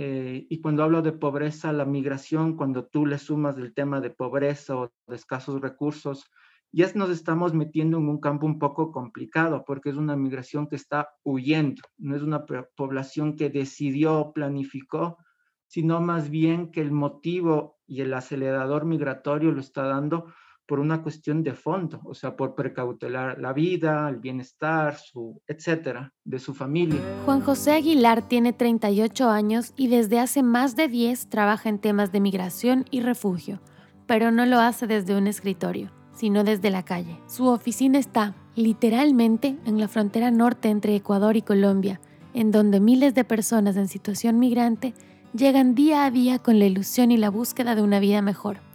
eh, y cuando hablo de pobreza, la migración, cuando tú le sumas el tema de pobreza o de escasos recursos, ya nos estamos metiendo en un campo un poco complicado porque es una migración que está huyendo, no es una población que decidió, planificó, sino más bien que el motivo y el acelerador migratorio lo está dando por una cuestión de fondo, o sea, por precautelar la vida, el bienestar, su, etcétera, de su familia. Juan José Aguilar tiene 38 años y desde hace más de 10 trabaja en temas de migración y refugio, pero no lo hace desde un escritorio, sino desde la calle. Su oficina está, literalmente, en la frontera norte entre Ecuador y Colombia, en donde miles de personas en situación migrante llegan día a día con la ilusión y la búsqueda de una vida mejor.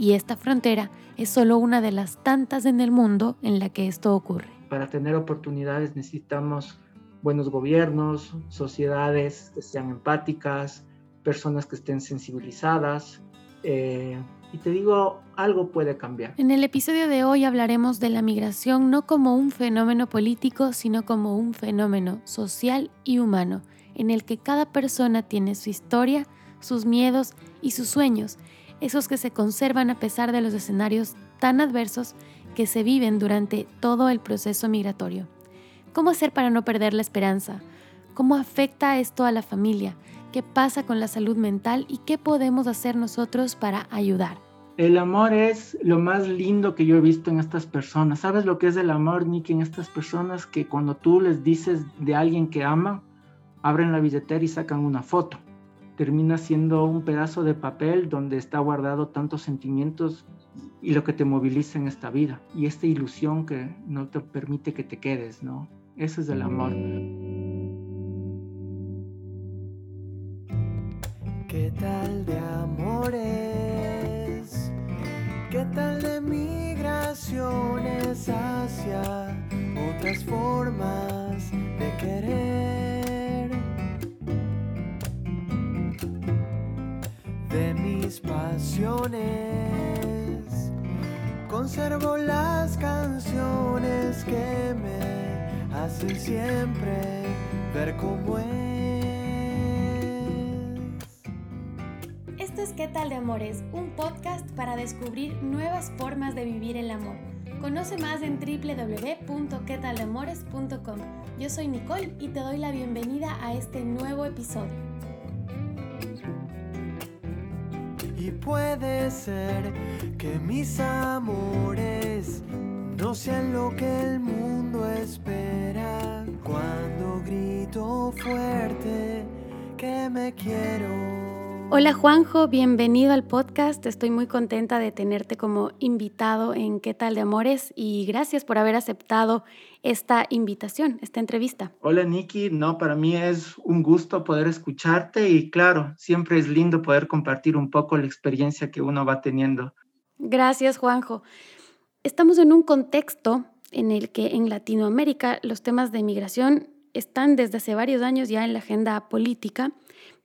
Y esta frontera es solo una de las tantas en el mundo en la que esto ocurre. Para tener oportunidades necesitamos buenos gobiernos, sociedades que sean empáticas, personas que estén sensibilizadas. Eh, y te digo, algo puede cambiar. En el episodio de hoy hablaremos de la migración no como un fenómeno político, sino como un fenómeno social y humano, en el que cada persona tiene su historia, sus miedos y sus sueños, esos que se conservan a pesar de los escenarios tan adversos que se viven durante todo el proceso migratorio. ¿Cómo hacer para no perder la esperanza? ¿Cómo afecta esto a la familia? ¿Qué pasa con la salud mental y qué podemos hacer nosotros para ayudar? El amor es lo más lindo que yo he visto en estas personas. ¿Sabes lo que es el amor, Nick, en estas personas que cuando tú les dices de alguien que ama, abren la billetera y sacan una foto? Termina siendo un pedazo de papel donde está guardado tantos sentimientos y lo que te moviliza en esta vida y esta ilusión que no te permite que te quedes, ¿no? Ese es el amor. ¿Qué tal de amores? ¿Qué tal de migraciones hacia otras formas pasiones. Conservo las canciones que me hacen siempre ver cómo es. Esto es ¿Qué tal de Amores? Un podcast para descubrir nuevas formas de vivir el amor. Conoce más en www.quetaldamores.com. Yo soy Nicole y te doy la bienvenida a este nuevo episodio. Puede ser que mis amores no sean lo que el mundo espera. Cuando grito fuerte que me quiero. Hola Juanjo, bienvenido al podcast. Estoy muy contenta de tenerte como invitado en ¿Qué tal de Amores? Y gracias por haber aceptado esta invitación, esta entrevista. Hola Nikki, no, para mí es un gusto poder escucharte y claro, siempre es lindo poder compartir un poco la experiencia que uno va teniendo. Gracias Juanjo. Estamos en un contexto en el que en Latinoamérica los temas de migración están desde hace varios años ya en la agenda política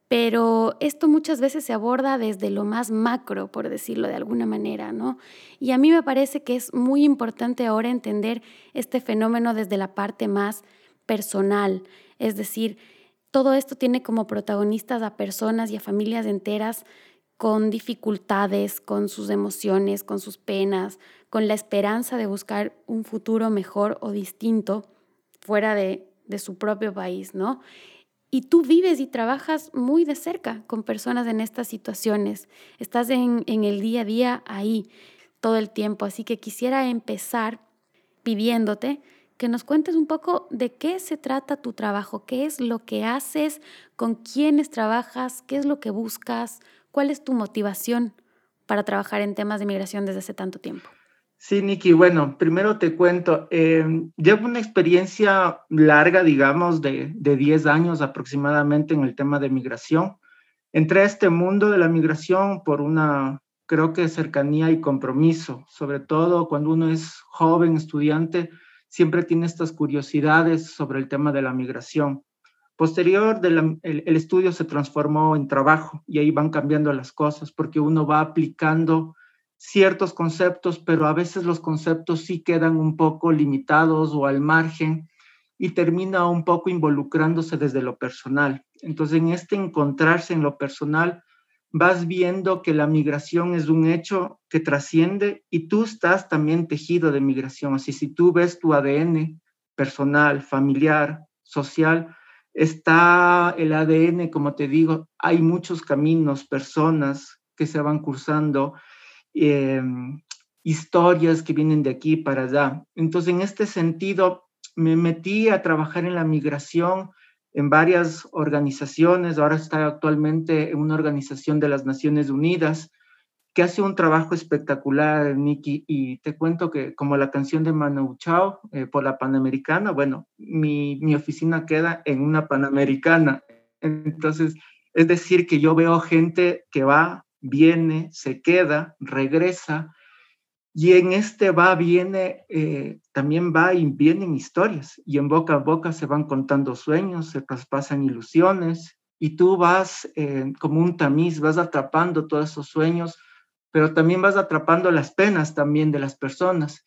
pero esto muchas veces se aborda desde lo más macro, por decirlo de alguna manera, ¿no? Y a mí me parece que es muy importante ahora entender este fenómeno desde la parte más personal, es decir, todo esto tiene como protagonistas a personas y a familias enteras con dificultades, con sus emociones, con sus penas, con la esperanza de buscar un futuro mejor o distinto fuera de, de su propio país, ¿no? Y tú vives y trabajas muy de cerca con personas en estas situaciones. Estás en, el día a día ahí todo el tiempo. Así que quisiera empezar pidiéndote que nos cuentes un poco de qué se trata tu trabajo, qué es lo que haces, con quiénes trabajas, qué es lo que buscas, cuál es tu motivación para trabajar en temas de migración desde hace tanto tiempo. Sí, Nikki, bueno, primero te cuento, eh, llevo una experiencia larga, digamos, de, de 10 años aproximadamente en el tema de migración. Entré a este mundo de la migración por una, creo que cercanía y compromiso, sobre todo cuando uno es joven, estudiante, siempre tiene estas curiosidades sobre el tema de la migración. Posterior, el, el estudio se transformó en trabajo y ahí van cambiando las cosas porque uno va aplicando ciertos conceptos, pero a veces los conceptos sí quedan un poco limitados o al margen y termina un poco involucrándose desde lo personal. Entonces, en este encontrarse en lo personal, vas viendo que la migración es un hecho que trasciende y tú estás también tejido de migración. Así, si tú ves tu ADN personal, familiar, social, está el ADN, como te digo, hay muchos caminos, personas que se van cursando, em, historias que vienen de aquí para allá. Entonces, en este sentido, me metí a trabajar en la migración en varias organizaciones, ahora está actualmente en una organización de las Naciones Unidas que hace un trabajo espectacular, Nikki, y te cuento que como la canción de Manu Chao eh, por la Panamericana, bueno, mi, mi oficina queda en una Panamericana, entonces es decir que yo veo gente que va, viene, se queda, regresa, y en este va, viene, eh, también va y vienen historias. Y en boca a boca se van contando sueños, se traspasan ilusiones. Y tú vas eh, como un tamiz, vas atrapando todos esos sueños, pero también vas atrapando las penas también de las personas.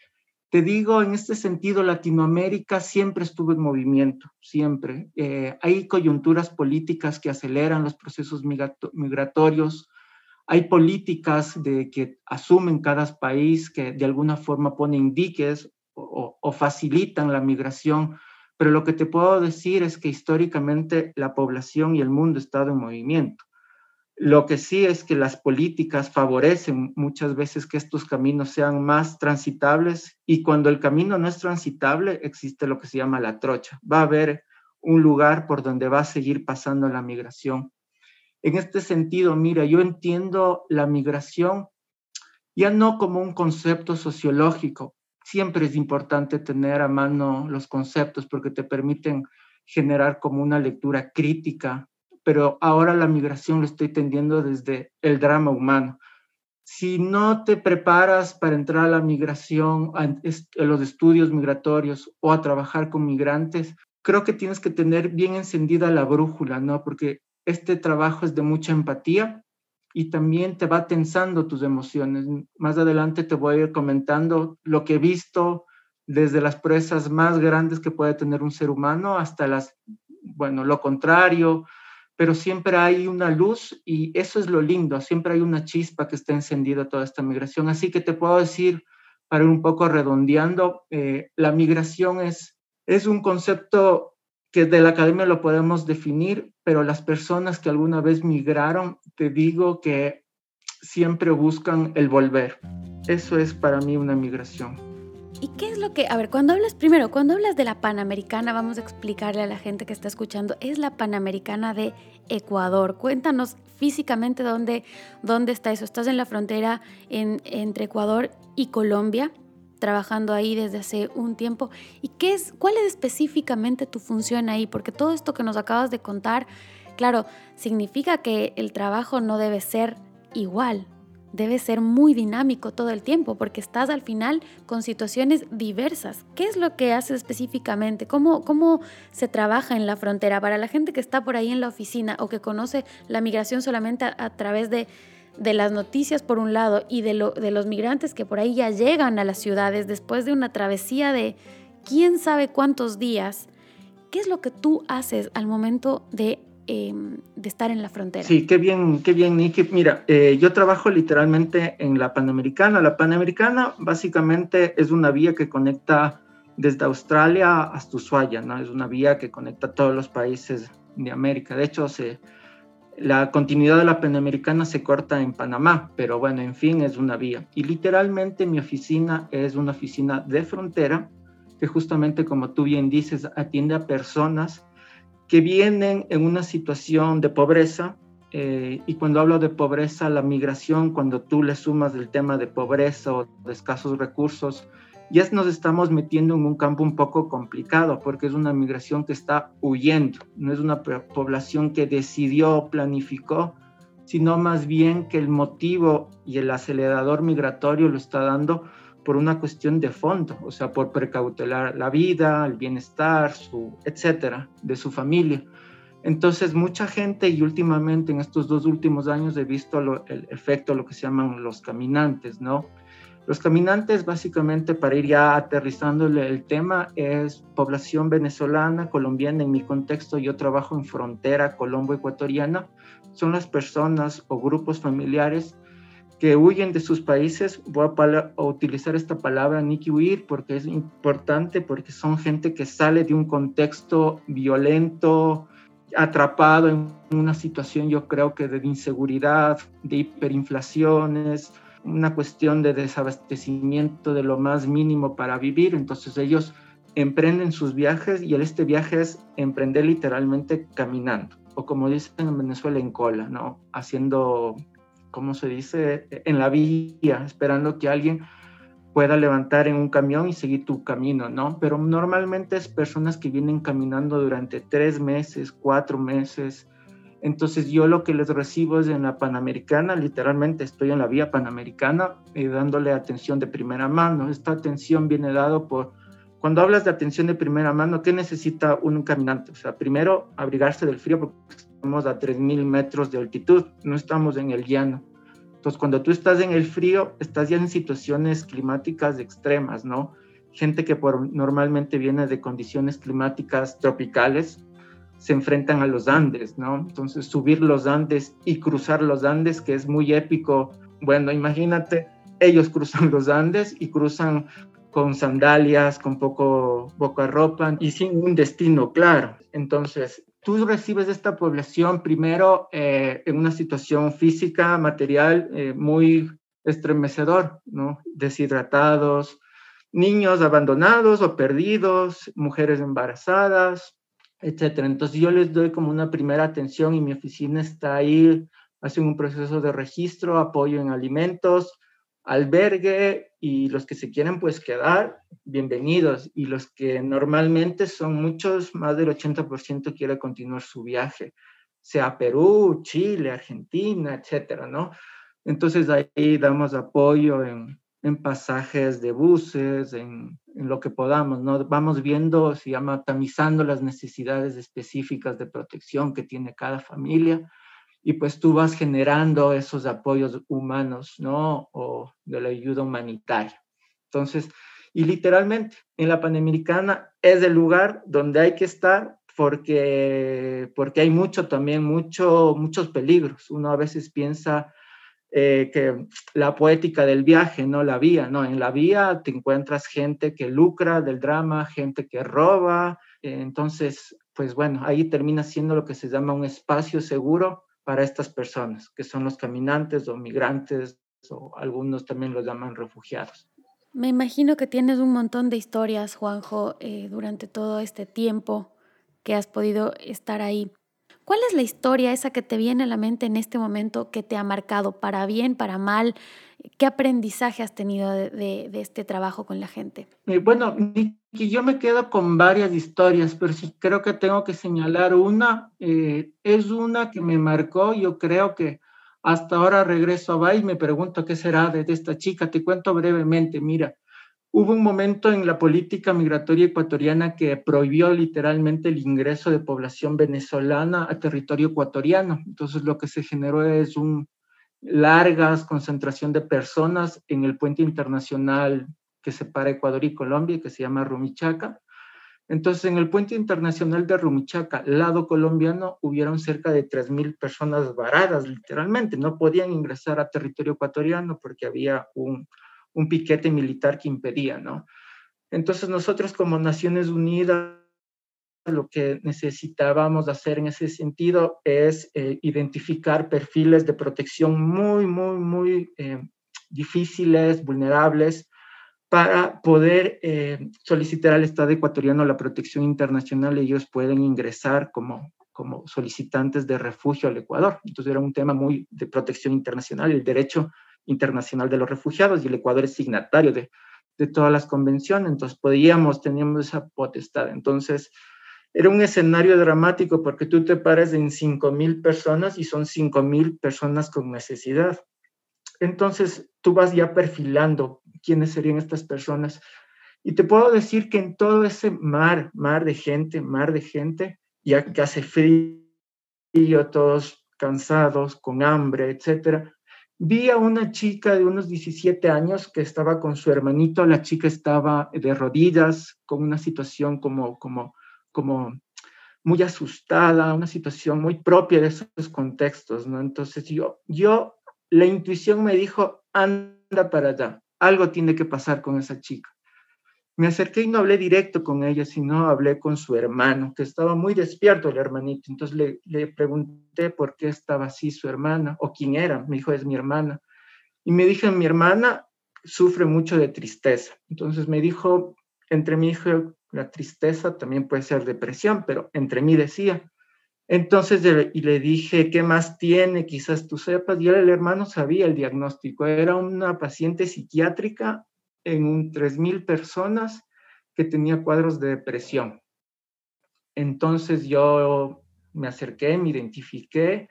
Te digo, en este sentido, Latinoamérica siempre estuvo en movimiento, siempre. Eh, hay coyunturas políticas que aceleran los procesos migratorios, hay políticas de que asumen cada país que de alguna forma ponen diques o, facilitan la migración, pero lo que te puedo decir es que históricamente la población y el mundo estado en movimiento. Lo que sí es que las políticas favorecen muchas veces que estos caminos sean más transitables y cuando el camino no es transitable existe lo que se llama la trocha. Va a haber un lugar por donde va a seguir pasando la migración. En este sentido, mira, yo entiendo la migración ya no como un concepto sociológico. Siempre es importante tener a mano los conceptos porque te permiten generar como una lectura crítica, pero ahora la migración lo estoy entendiendo desde el drama humano. Si no te preparas para entrar a la migración, a los estudios migratorios o a trabajar con migrantes, creo que tienes que tener bien encendida la brújula, ¿no? Porque este trabajo es de mucha empatía y también te va tensando tus emociones. Más adelante te voy a ir comentando lo que he visto desde las presas más grandes que puede tener un ser humano hasta las, bueno, lo contrario, pero siempre hay una luz y eso es lo lindo, siempre hay una chispa que está encendida toda esta migración. Así que te puedo decir, para ir un poco redondeando, eh, la migración es, es un concepto que de la academia lo podemos definir, pero las personas que alguna vez migraron, te digo que siempre buscan el volver. Eso es para mí una migración. ¿Y qué es lo que, a ver, cuando hablas primero, cuando hablas de la Panamericana, vamos a explicarle a la gente que está escuchando, es la Panamericana de Ecuador. Cuéntanos físicamente dónde, dónde está eso. ¿Estás en la frontera entre Ecuador y Colombia? Trabajando ahí desde hace un tiempo. ¿Y qué es, cuál es específicamente tu función ahí? Porque todo esto que nos acabas de contar, claro, significa que el trabajo no debe ser igual, debe ser muy dinámico todo el tiempo, porque estás al final con situaciones diversas. ¿Qué es lo que haces específicamente? ¿Cómo, cómo se trabaja en la frontera? Para la gente que está por ahí en la oficina o que conoce la migración solamente a través de de las noticias por un lado y de, lo, de los migrantes que por ahí ya llegan a las ciudades después de una travesía de quién sabe cuántos días, ¿qué es lo que tú haces al momento de, em, de estar en la frontera? Sí, qué bien, qué bien, Nicky. Mira, eh, yo trabajo literalmente en la Panamericana. La Panamericana básicamente es una vía que conecta desde Australia hasta Ushuaia, ¿no? Es una vía que conecta todos los países de América. De hecho, se la continuidad de la Panamericana se corta en Panamá, pero bueno, en fin, es una vía. Y literalmente mi oficina es una oficina de frontera que justamente, como tú bien dices, atiende a personas que vienen en una situación de pobreza. Eh, y cuando hablo de pobreza, la migración, cuando tú le sumas el tema de pobreza o de escasos recursos, ya nos estamos metiendo en un campo un poco complicado porque es una migración que está huyendo, no es una población que decidió, planificó, sino más bien que el motivo y el acelerador migratorio lo está dando por una cuestión de fondo, o sea, por precautelar la vida, el bienestar, su, etcétera, de su familia. Entonces, mucha gente, y últimamente en estos dos últimos años he visto el efecto, lo que se llaman los caminantes, ¿no? Los caminantes, básicamente, para ir ya aterrizándole el tema, es población venezolana, colombiana. En mi contexto, yo trabajo en frontera colombo-ecuatoriana. Son las personas o grupos familiares que huyen de sus países. Voy a, utilizar esta palabra, ni que huir, porque es importante, porque son gente que sale de un contexto violento, atrapado en una situación, yo creo que de inseguridad, de hiperinflaciones, una cuestión de desabastecimiento de lo más mínimo para vivir. Entonces ellos emprenden sus viajes y este viaje es emprender literalmente caminando, o como dicen en Venezuela, en cola, ¿no? Haciendo, ¿cómo se dice? En la vía, esperando que alguien pueda levantar en un camión y seguir tu camino, ¿no? Pero normalmente es personas que vienen caminando durante tres meses, cuatro meses, entonces yo lo que les recibo es en la Panamericana, literalmente estoy en la vía Panamericana eh, dándole atención de primera mano. Esta atención viene dado por, cuando hablas de atención de primera mano, ¿qué necesita un caminante? O sea, primero abrigarse del frío porque estamos a 3.000 metros de altitud, no estamos en el llano. Entonces cuando tú estás en el frío, estás ya en situaciones climáticas extremas, ¿no? Gente que por, normalmente viene de condiciones climáticas tropicales, se enfrentan a los Andes, ¿no? Entonces subir los Andes y cruzar los Andes, que es muy épico. Bueno, imagínate, ellos cruzan los Andes y cruzan con sandalias, con poco poca ropa y sin un destino claro. Entonces, tú recibes esta población primero eh, en una situación física, material eh, muy estremecedor, ¿no? Deshidratados, niños abandonados o perdidos, mujeres embarazadas, etcétera. Entonces yo les doy como una primera atención y mi oficina está ahí, hacen un proceso de registro, apoyo en alimentos, albergue y los que se quieren pues quedar, bienvenidos. Y los que normalmente son muchos, más del 80% quiere continuar su viaje, sea Perú, Chile, Argentina, etcétera, ¿no? Entonces ahí damos apoyo en, en pasajes de buses, en, en, lo que podamos, ¿no? Vamos viendo, se llama tamizando las necesidades específicas de protección que tiene cada familia y pues tú vas generando esos apoyos humanos, ¿no? O de la ayuda humanitaria. Entonces, y literalmente en la Panamericana es el lugar donde hay que estar porque, porque hay mucho también, mucho, muchos peligros. Uno a veces piensa eh, que la poética del viaje, no la vía, ¿no? En la vía te encuentras gente que lucra del drama, gente que roba, eh, entonces, pues bueno, ahí termina siendo lo que se llama un espacio seguro para estas personas, que son los caminantes o migrantes, o algunos también los llaman refugiados. Me imagino que tienes un montón de historias, Juanjo, eh, durante todo este tiempo que has podido estar ahí. ¿Cuál es la historia esa que te viene a la mente en este momento que te ha marcado para bien, para mal? ¿Qué aprendizaje has tenido de, este trabajo con la gente? Eh, bueno, yo me quedo con varias historias, pero sí creo que tengo que señalar una. Eh, es una que me marcó, yo creo que hasta ahora regreso a y me pregunto qué será de esta chica. Te cuento brevemente, mira. Hubo un momento en la política migratoria ecuatoriana que prohibió literalmente el ingreso de población venezolana a territorio ecuatoriano. Entonces lo que se generó es una largas concentración de personas en el puente internacional que separa Ecuador y Colombia, que se llama Rumichaca. Entonces, en el puente internacional de Rumichaca, lado colombiano, hubieron cerca de 3.000 personas varadas, literalmente. No podían ingresar a territorio ecuatoriano porque había un, un piquete militar que impedía, ¿no? Entonces nosotros como Naciones Unidas lo que necesitábamos hacer en ese sentido es eh, identificar perfiles de protección muy, muy, muy eh, difíciles, vulnerables, para poder eh, solicitar al Estado ecuatoriano la protección internacional y ellos pueden ingresar como, como solicitantes de refugio al Ecuador. Entonces era un tema muy de protección internacional, el derecho Internacional de los Refugiados y el Ecuador es signatario de, de todas las convenciones, entonces podíamos, teníamos esa potestad. Entonces, era un escenario dramático porque tú te paras en 5.000 personas y son 5.000 personas con necesidad. Entonces, tú vas ya perfilando quiénes serían estas personas. Y te puedo decir que en todo ese mar, mar de gente, mar de gente, ya que hace frío, todos cansados, con hambre, etcétera, vi a una chica de unos 17 años que estaba con su hermanito, la chica estaba de rodillas, con una situación como, como, como muy asustada, una situación muy propia de esos contextos, ¿no? Entonces yo, yo, la intuición me dijo, anda para allá, algo tiene que pasar con esa chica. Me acerqué y no hablé directo con ella, sino hablé con su hermano, que estaba muy despierto el hermanito. Entonces le, le pregunté por qué estaba así su hermana o quién era. Me dijo, es mi hermana. Y me dije, mi hermana sufre mucho de tristeza. Entonces me dijo, entre mi hijo, la tristeza también puede ser depresión, pero entre mí decía. Entonces y le dije, ¿qué más tiene? Quizás tú sepas. Y el hermano sabía el diagnóstico. Era una paciente psiquiátrica en un 3.000 personas que tenía cuadros de depresión. Entonces yo me acerqué, me identifiqué,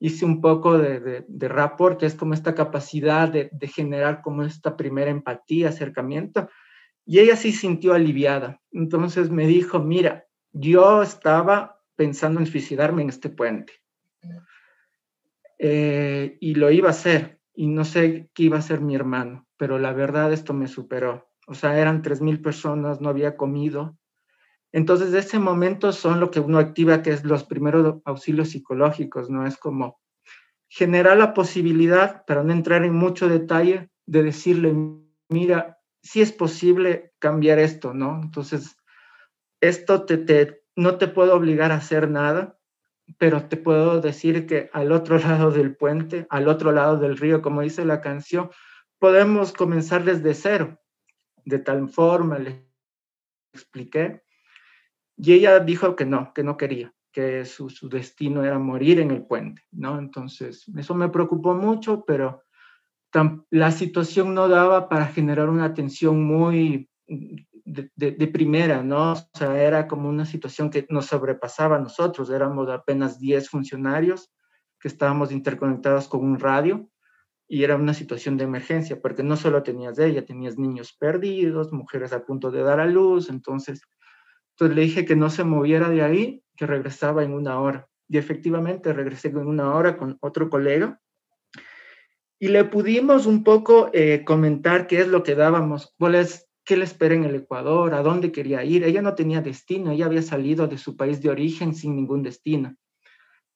hice un poco de, de, de rapport, que es como esta capacidad de, de, generar como esta primera empatía, acercamiento, y ella sí sintió aliviada. Entonces me dijo, mira, yo estaba pensando en suicidarme en este puente. Eh, y lo iba a hacer, y no sé qué iba a hacer mi hermano pero la verdad esto me superó. O sea, eran 3.000 personas, no había comido. Entonces, de ese momento son lo que uno activa, que es los primeros auxilios psicológicos, ¿no? Es como generar la posibilidad, para no entrar en mucho detalle, de decirle, mira, si es posible cambiar esto, ¿no? Entonces, esto te, te, no te puedo obligar a hacer nada, pero te puedo decir que al otro lado del puente, al otro lado del río, como dice la canción, podemos comenzar desde cero. De tal forma le expliqué. Y ella dijo que no, que no quería, que su, su destino era morir en el puente, ¿no? Entonces, eso me preocupó mucho, pero la situación no daba para generar una atención muy de, de, de, primera, ¿no? O sea, era como una situación que nos sobrepasaba a nosotros, éramos apenas 10 funcionarios que estábamos interconectados con un radio y era una situación de emergencia, porque no solo tenías de ella, tenías niños perdidos, mujeres a punto de dar a luz, entonces, entonces le dije que no se moviera de ahí, que regresaba en una hora. Y efectivamente regresé en una hora con otro colega y le pudimos un poco eh, comentar qué es lo que dábamos, cuál es, qué le espera en el Ecuador, a dónde quería ir. Ella no tenía destino, ella había salido de su país de origen sin ningún destino.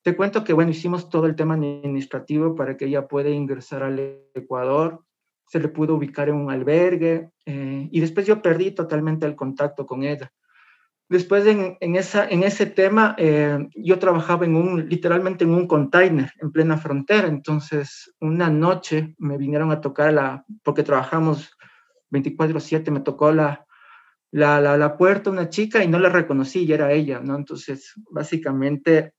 Te cuento que, bueno, hicimos todo el tema administrativo para que ella pueda ingresar al Ecuador, se le pudo ubicar en un albergue eh, y después yo perdí totalmente el contacto con ella. Después en, en, esa, en ese tema eh, yo trabajaba en un, literalmente en un container en plena frontera, entonces una noche me vinieron a tocar la, porque trabajamos 24/7, me tocó la, la, la, la, puerta una chica y no la reconocí y era ella, ¿no? Entonces básicamente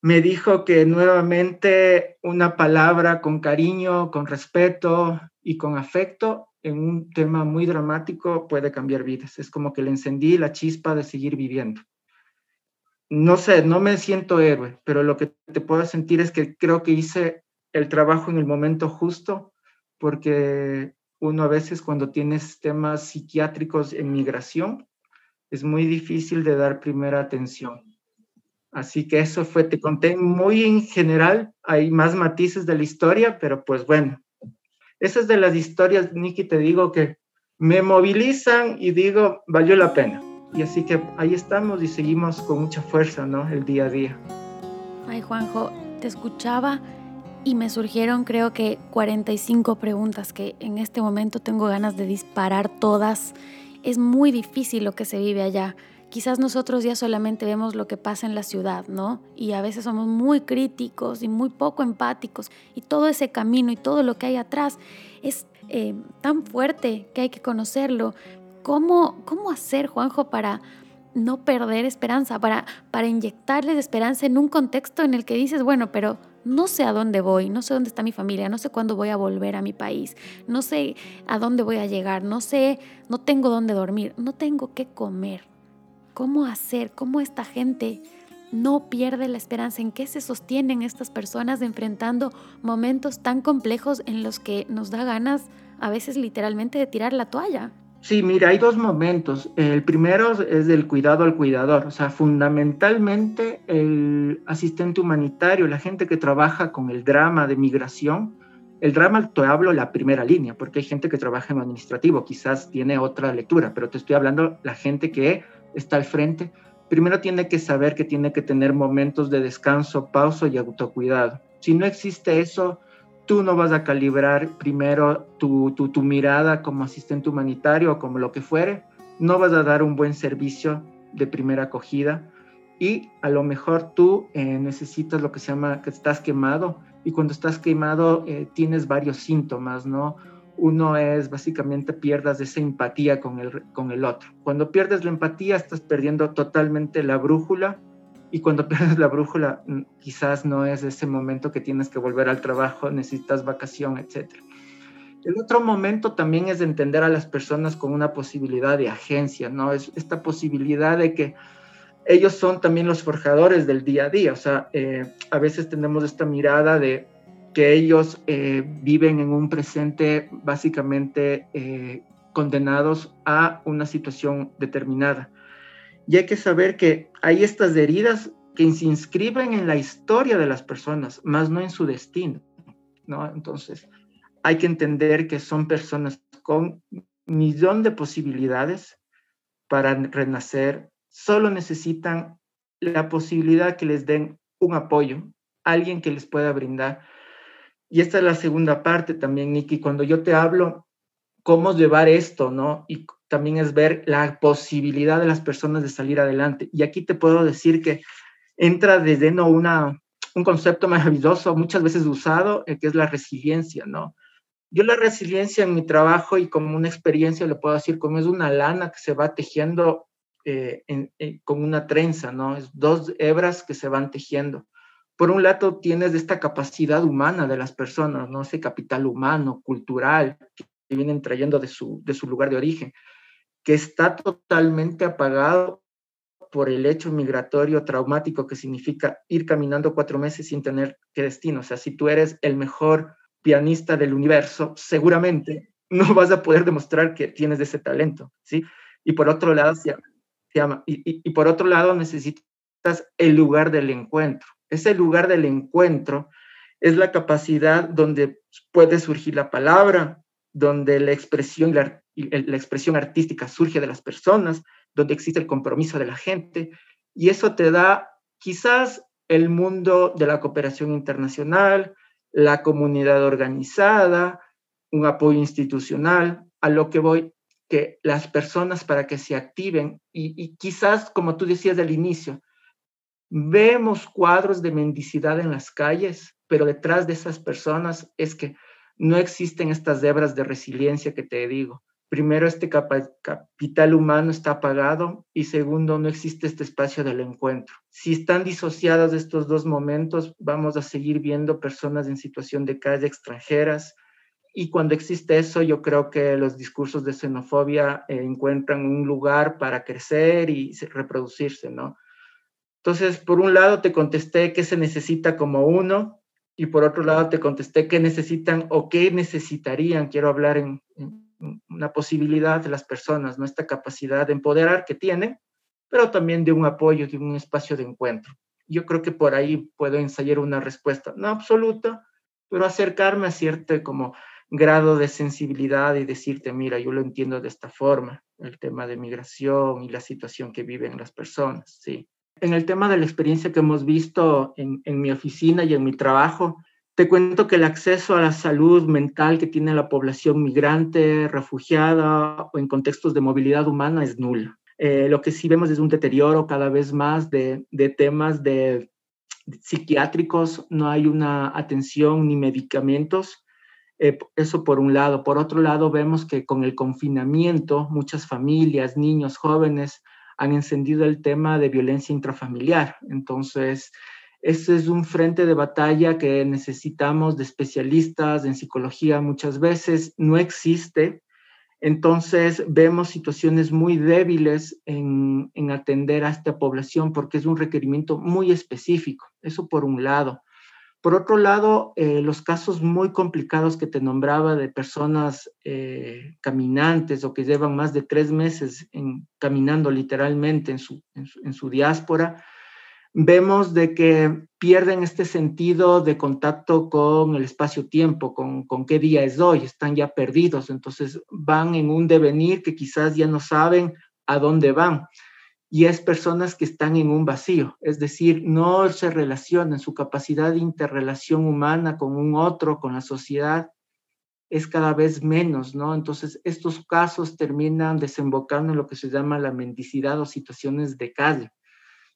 me dijo que nuevamente una palabra con cariño, con respeto y con afecto en un tema muy dramático puede cambiar vidas. Es como que le encendí la chispa de seguir viviendo. No sé, no me siento héroe, pero lo que te puedo sentir es que creo que hice el trabajo en el momento justo, porque uno a veces cuando tienes temas psiquiátricos en migración, es muy difícil de dar primera atención Así que eso fue, te conté muy en general, hay más matices de la historia, pero pues bueno, esas de las historias, Nicky, te digo que me movilizan y digo, valió la pena. Y así que ahí estamos y seguimos con mucha fuerza, ¿no? El día a día. Ay, Juanjo, te escuchaba y me surgieron creo que 45 preguntas que en este momento tengo ganas de disparar todas. Es muy difícil lo que se vive allá quizás nosotros ya solamente vemos lo que pasa en la ciudad, ¿no? Y a veces somos muy críticos y muy poco empáticos. Y todo ese camino y todo lo que hay atrás es eh, tan fuerte que hay que conocerlo. ¿Cómo, ¿Cómo hacer, Juanjo, para no perder esperanza, para, para inyectarles esperanza en un contexto en el que dices, bueno, pero no sé a dónde voy, no sé dónde está mi familia, no sé cuándo voy a volver a mi país, no sé a dónde voy a llegar, no sé, no tengo dónde dormir, no tengo qué comer cómo hacer, cómo esta gente no pierde la esperanza, en qué se sostienen estas personas enfrentando momentos tan complejos en los que nos da ganas a veces literalmente de tirar la toalla. Sí, mira, hay dos momentos. El primero es del cuidado al cuidador, o sea, fundamentalmente el asistente humanitario, la gente que trabaja con el drama de migración. El drama te hablo la primera línea, porque hay gente que trabaja en administrativo, quizás tiene otra lectura, pero te estoy hablando la gente que está al frente. Primero tiene que saber que tiene que tener momentos de descanso, pausa y autocuidado. Si no existe eso, tú no vas a calibrar primero tu, tu, mirada como asistente humanitario o como lo que fuere, no vas a dar un buen servicio de primera acogida y a lo mejor tú eh, necesitas lo que se llama que estás quemado y cuando estás quemado eh, tienes varios síntomas, ¿no? Uno es básicamente pierdas esa empatía con el, con el otro. Cuando pierdes la empatía estás perdiendo totalmente la brújula y cuando pierdes la brújula mm, quizás no es ese momento que tienes que volver al trabajo, necesitas vacación, etc. El otro momento también es de entender a las personas con una posibilidad de agencia, ¿no? Es esta posibilidad de que ellos son también los forjadores del día a día, o sea, eh, a veces tenemos esta mirada de que ellos eh, viven en un presente básicamente eh, condenados a una situación determinada y hay que saber que hay estas heridas que se inscriben en la historia de las personas, más no en su destino, ¿no? Entonces, hay que entender que son personas con millón de posibilidades para renacer, solo necesitan la posibilidad que les den un apoyo, alguien que les pueda brindar. Y esta es la segunda parte también, Nikki, cuando yo te hablo cómo llevar esto, ¿no? Y también es ver la posibilidad de las personas de salir adelante. Y aquí te puedo decir que entra desde no una, un concepto maravilloso, muchas veces usado, eh, que es la resiliencia, ¿no? Yo la resiliencia en mi trabajo y como una experiencia le puedo decir como es una lana que se va tejiendo eh, con una trenza, ¿no? Es dos hebras que se van tejiendo. Por un lado tienes esta capacidad humana de las personas, ¿no? Ese capital humano, cultural, que vienen trayendo de su, de su lugar de origen que está totalmente apagado por el hecho migratorio traumático que significa ir caminando cuatro meses sin tener qué destino. O sea, si tú eres el mejor pianista del universo, seguramente no vas a poder demostrar que tienes ese talento, ¿sí? Y por otro lado, y por otro lado necesitas el lugar del encuentro. Ese lugar del encuentro es la capacidad donde puede surgir la palabra, donde la expresión, la expresión artística surge de las personas, donde existe el compromiso de la gente, y eso te da quizás el mundo de la cooperación internacional, la comunidad organizada, un apoyo institucional, a lo que voy, que las personas para que se activen, y, y quizás, como tú decías al inicio, vemos cuadros de mendicidad en las calles, pero detrás de esas personas es que no existen estas hebras de resiliencia que te digo. Primero, este capital humano está apagado y segundo, no existe este espacio del encuentro. Si están disociados estos dos momentos, vamos a seguir viendo personas en situación de calle extranjeras y cuando existe eso, yo creo que los discursos de xenofobia eh, encuentran un lugar para crecer y reproducirse, ¿no? Entonces, por un lado, te contesté qué se necesita como uno, y por otro lado te contesté qué necesitan o qué necesitarían, quiero hablar en, una posibilidad de las personas, ¿no? esta capacidad de empoderar que tienen, pero también de un apoyo, de un espacio de encuentro. Yo creo que por ahí puedo ensayar una respuesta, no absoluta, pero acercarme a cierto como grado de sensibilidad y decirte, mira, yo lo entiendo de esta forma, el tema de migración y la situación que viven las personas, sí en el tema de la experiencia que hemos visto en, mi oficina y en mi trabajo, te cuento que el acceso a la salud mental que tiene la población migrante, refugiada o en contextos de movilidad humana es nula. Eh, lo que sí vemos es un deterioro cada vez más de, temas de, psiquiátricos, no hay una atención ni medicamentos. Eh, eso por un lado. Por otro lado, vemos que con el confinamiento, muchas familias, niños, jóvenes, han encendido el tema de violencia intrafamiliar. Entonces, ese es un frente de batalla que necesitamos de especialistas en psicología muchas veces, no existe. Entonces, vemos situaciones muy débiles en, en atender a esta población porque es un requerimiento muy específico. Eso por un lado. Por otro lado, eh, los casos muy complicados que te nombraba de personas eh, caminantes o que llevan más de tres meses caminando literalmente en su, en diáspora, vemos de que pierden este sentido de contacto con el espacio-tiempo, con qué día es hoy, están ya perdidos, entonces van en un devenir que quizás ya no saben a dónde van y es personas que están en un vacío, es decir, no se relacionan, su capacidad de interrelación humana con un otro, con la sociedad, es cada vez menos, ¿no? Entonces, estos casos terminan desembocando en lo que se llama la mendicidad o situaciones de calle.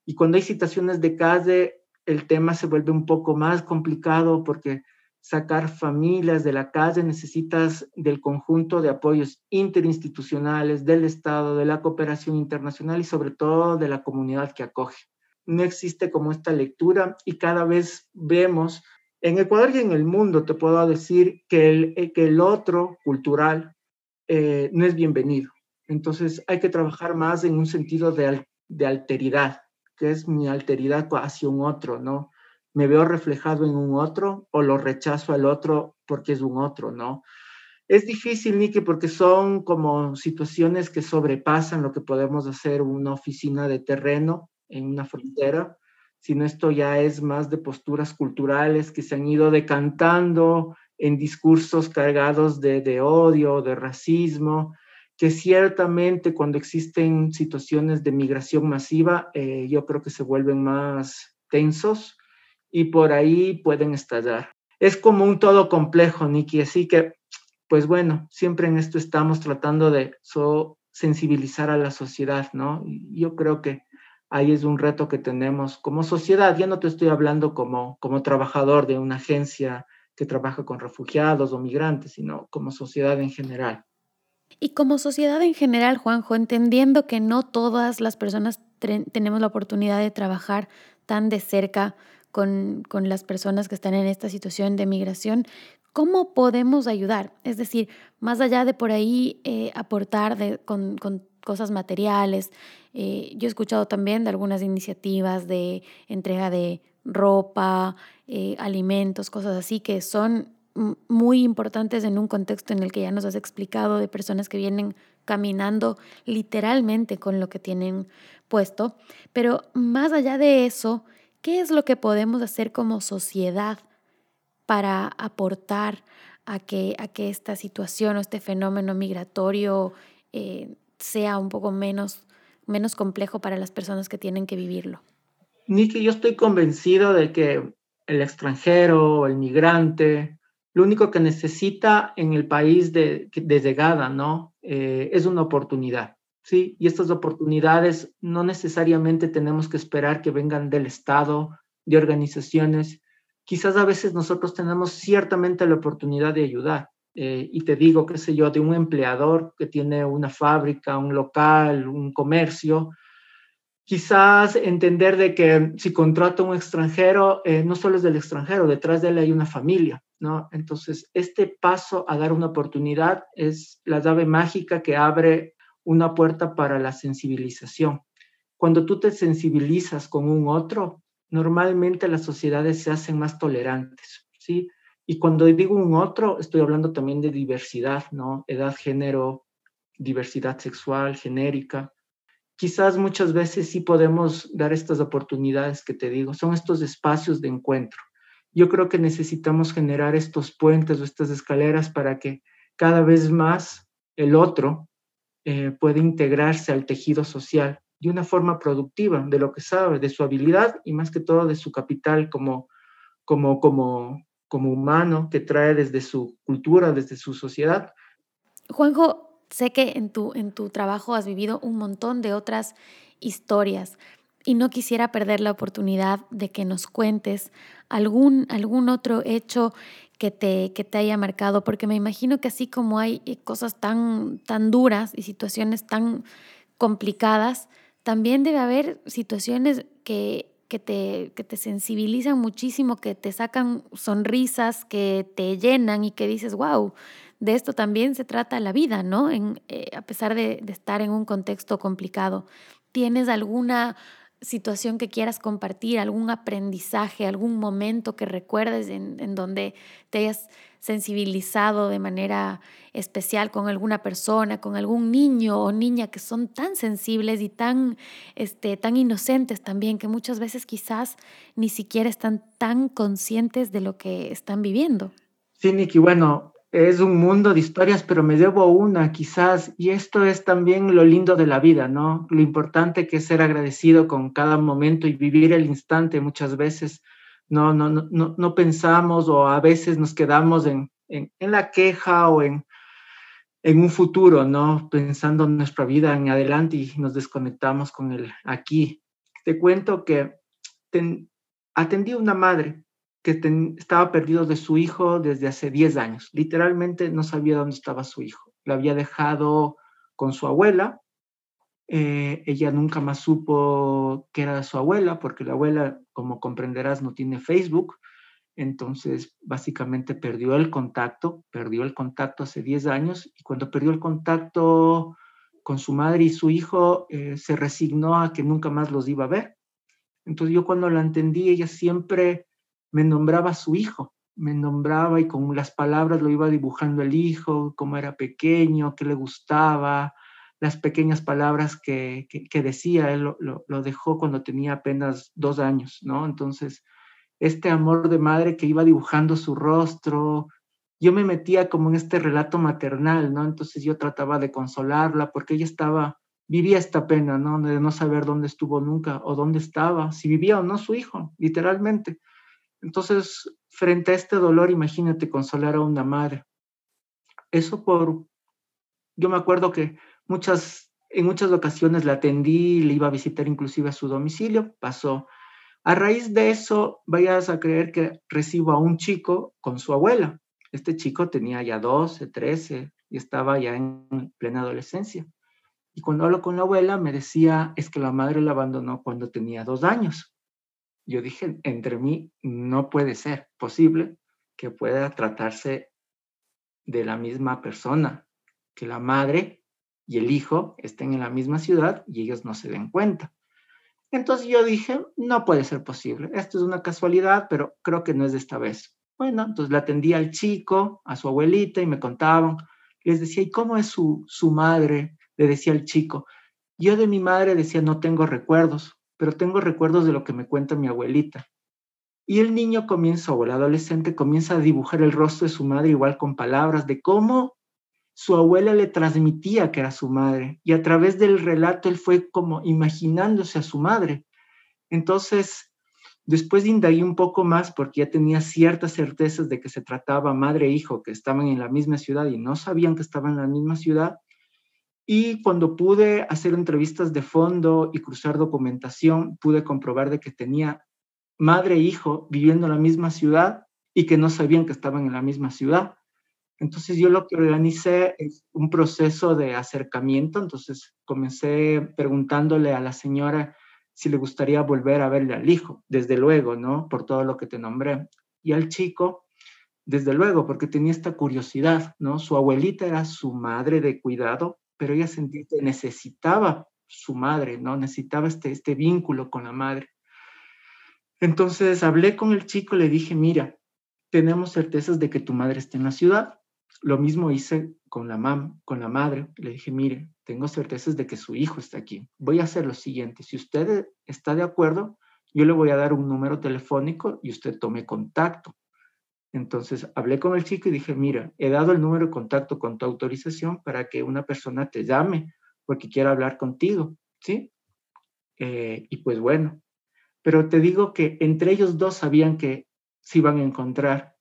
Y cuando hay situaciones de calle, el tema se vuelve un poco más complicado porque sacar familias de la calle, necesitas del conjunto de apoyos interinstitucionales, del Estado, de la cooperación internacional y sobre todo de la comunidad que acoge. No existe como esta lectura y cada vez vemos en Ecuador y en el mundo, te puedo decir que el, eh, que el otro cultural eh, no es bienvenido. Entonces hay que trabajar más en un sentido de, de alteridad, que es mi alteridad hacia un otro, ¿no? Me veo reflejado en un otro o lo rechazo al otro porque es un otro, ¿no? Es difícil, Niki, porque son como situaciones que sobrepasan lo que podemos hacer una oficina de terreno en una frontera, sino esto ya es más de posturas culturales que se han ido decantando en discursos cargados de, de odio, de racismo, que ciertamente cuando existen situaciones de migración masiva, eh, yo creo que se vuelven más tensos y por ahí pueden estallar. Es como un todo complejo, Nikki, así que, pues bueno, siempre en esto estamos tratando de sensibilizar a la sociedad, ¿no? Yo creo que ahí es un reto que tenemos como sociedad. Ya no te estoy hablando como, como trabajador de una agencia que trabaja con refugiados o migrantes, sino como sociedad en general. Y como sociedad en general, Juanjo, entendiendo que no todas las personas tenemos la oportunidad de trabajar tan de cerca con, las personas que están en esta situación de migración, ¿cómo podemos ayudar? Es decir, más allá de por ahí eh, aportar con, cosas materiales, eh, yo he escuchado también de algunas iniciativas de entrega de ropa, eh, alimentos, cosas así que son muy importantes en un contexto en el que ya nos has explicado de personas que vienen caminando literalmente con lo que tienen puesto. Pero más allá de eso, ¿Qué es lo que podemos hacer como sociedad para aportar a que, a que esta situación o este fenómeno migratorio eh, sea un poco menos, menos complejo para las personas que tienen que vivirlo? Niki, yo estoy convencido de que el extranjero, el migrante, lo único que necesita en el país de, de llegada, ¿no? Eh, es una oportunidad. ¿Sí? Y estas oportunidades no necesariamente tenemos que esperar que vengan del Estado, de organizaciones. Quizás a veces nosotros tenemos ciertamente la oportunidad de ayudar. Eh, y te digo, qué sé yo, de un empleador que tiene una fábrica, un local, un comercio, quizás entender de que si contrata a un extranjero, eh, no solo es del extranjero, detrás de él hay una familia, ¿no? Entonces, este paso a dar una oportunidad es la llave mágica que abre una puerta para la sensibilización. Cuando tú te sensibilizas con un otro, normalmente las sociedades se hacen más tolerantes, ¿sí? Y cuando digo un otro, estoy hablando también de diversidad, ¿no? Edad, género, diversidad sexual, genérica. Quizás muchas veces sí podemos dar estas oportunidades que te digo, son estos espacios de encuentro. Yo creo que necesitamos generar estos puentes o estas escaleras para que cada vez más el otro eh, puede integrarse al tejido social de una forma productiva, de lo que sabe, de su habilidad y más que todo de su capital como, como, como, como humano que trae desde su cultura, desde su sociedad. Juanjo, sé que en tu, en tu trabajo has vivido un montón de otras historias y no quisiera perder la oportunidad de que nos cuentes algún, algún otro hecho que te, que te haya marcado, porque me imagino que así como hay eh, cosas tan, tan duras y situaciones tan complicadas, también debe haber situaciones que, que, te, que te sensibilizan muchísimo, que te sacan sonrisas, que te llenan y que dices, wow, de esto también se trata la vida, ¿no? En, eh, a pesar de, de estar en un contexto complicado. ¿Tienes alguna situación que quieras compartir, algún aprendizaje, algún momento que recuerdes en, donde te hayas sensibilizado de manera especial con alguna persona, con algún niño o niña que son tan sensibles y tan, este, tan inocentes también, que muchas veces quizás ni siquiera están tan conscientes de lo que están viviendo. Sí, Niki, bueno, es un mundo de historias, pero me debo una quizás, y esto es también lo lindo de la vida, ¿no? Lo importante que es ser agradecido con cada momento y vivir el instante muchas veces. No, no, no, no pensamos o a veces nos quedamos en, en, la queja o en, en un futuro, ¿no? Pensando en nuestra vida en adelante y nos desconectamos con el aquí. Te cuento que atendí a una madre que estaba perdido de su hijo desde hace 10 años. Literalmente no sabía dónde estaba su hijo. Lo había dejado con su abuela. Eh, ella nunca más supo que era su abuela, porque la abuela, como comprenderás, no tiene Facebook. Entonces, básicamente perdió el contacto, perdió el contacto hace 10 años y cuando perdió el contacto con su madre y su hijo, eh, se resignó a que nunca más los iba a ver. Entonces yo cuando la entendí, ella siempre me nombraba su hijo, me nombraba y con las palabras lo iba dibujando el hijo, cómo era pequeño, qué le gustaba, las pequeñas palabras que, decía, él lo, lo, dejó cuando tenía apenas dos años, ¿no? Entonces, este amor de madre que iba dibujando su rostro, yo me metía como en este relato maternal, ¿no? Entonces yo trataba de consolarla porque ella estaba, vivía esta pena, ¿no? De no saber dónde estuvo nunca o dónde estaba, si vivía o no su hijo, literalmente. Entonces, frente a este dolor, imagínate consolar a una madre. Eso por, yo me acuerdo que muchas, en muchas ocasiones la atendí, le iba a visitar inclusive a su domicilio, pasó. A raíz de eso, vayas a creer que recibo a un chico con su abuela. Este chico tenía ya 12, 13 y estaba ya en plena adolescencia. Y cuando hablo con la abuela, me decía, es que la madre la abandonó cuando tenía dos años yo dije, entre mí no puede ser posible que pueda tratarse de la misma persona, que la madre y el hijo estén en la misma ciudad y ellos no se den cuenta. Entonces yo dije, no puede ser posible, esto es una casualidad, pero creo que no es de esta vez. Bueno, entonces le atendí al chico, a su abuelita y me contaban, les decía, ¿y cómo es su, su madre? Le decía al chico. Yo de mi madre decía, no tengo recuerdos, pero tengo recuerdos de lo que me cuenta mi abuelita. Y el niño comienza, o el adolescente comienza a dibujar el rostro de su madre igual con palabras de cómo su abuela le transmitía que era su madre. Y a través del relato él fue como imaginándose a su madre. Entonces, después de indagué un poco más porque ya tenía ciertas certezas de que se trataba madre e hijo que estaban en la misma ciudad y no sabían que estaban en la misma ciudad, y cuando pude hacer entrevistas de fondo y cruzar documentación, pude comprobar de que tenía madre e hijo viviendo en la misma ciudad y que no sabían que estaban en la misma ciudad. Entonces yo lo que organicé es un proceso de acercamiento, entonces comencé preguntándole a la señora si le gustaría volver a verle al hijo, desde luego, ¿no? Por todo lo que te nombré. Y al chico, desde luego, porque tenía esta curiosidad, ¿no? Su abuelita era su madre de cuidado, pero ella sentía que necesitaba su madre, ¿no? Necesitaba este, este vínculo con la madre. Entonces hablé con el chico, le dije, mira, tenemos certezas de que tu madre está en la ciudad. Lo mismo hice con la mam, con la madre. Le dije, mire, tengo certezas de que su hijo está aquí. Voy a hacer lo siguiente. Si usted está de acuerdo, yo le voy a dar un número telefónico y usted tome contacto. Entonces hablé con el chico y dije, mira, he dado el número de contacto con tu autorización para que una persona te llame porque quiera hablar contigo, ¿sí? Eh, y pues bueno, pero te digo que entre ellos dos sabían que se iban a encontrar.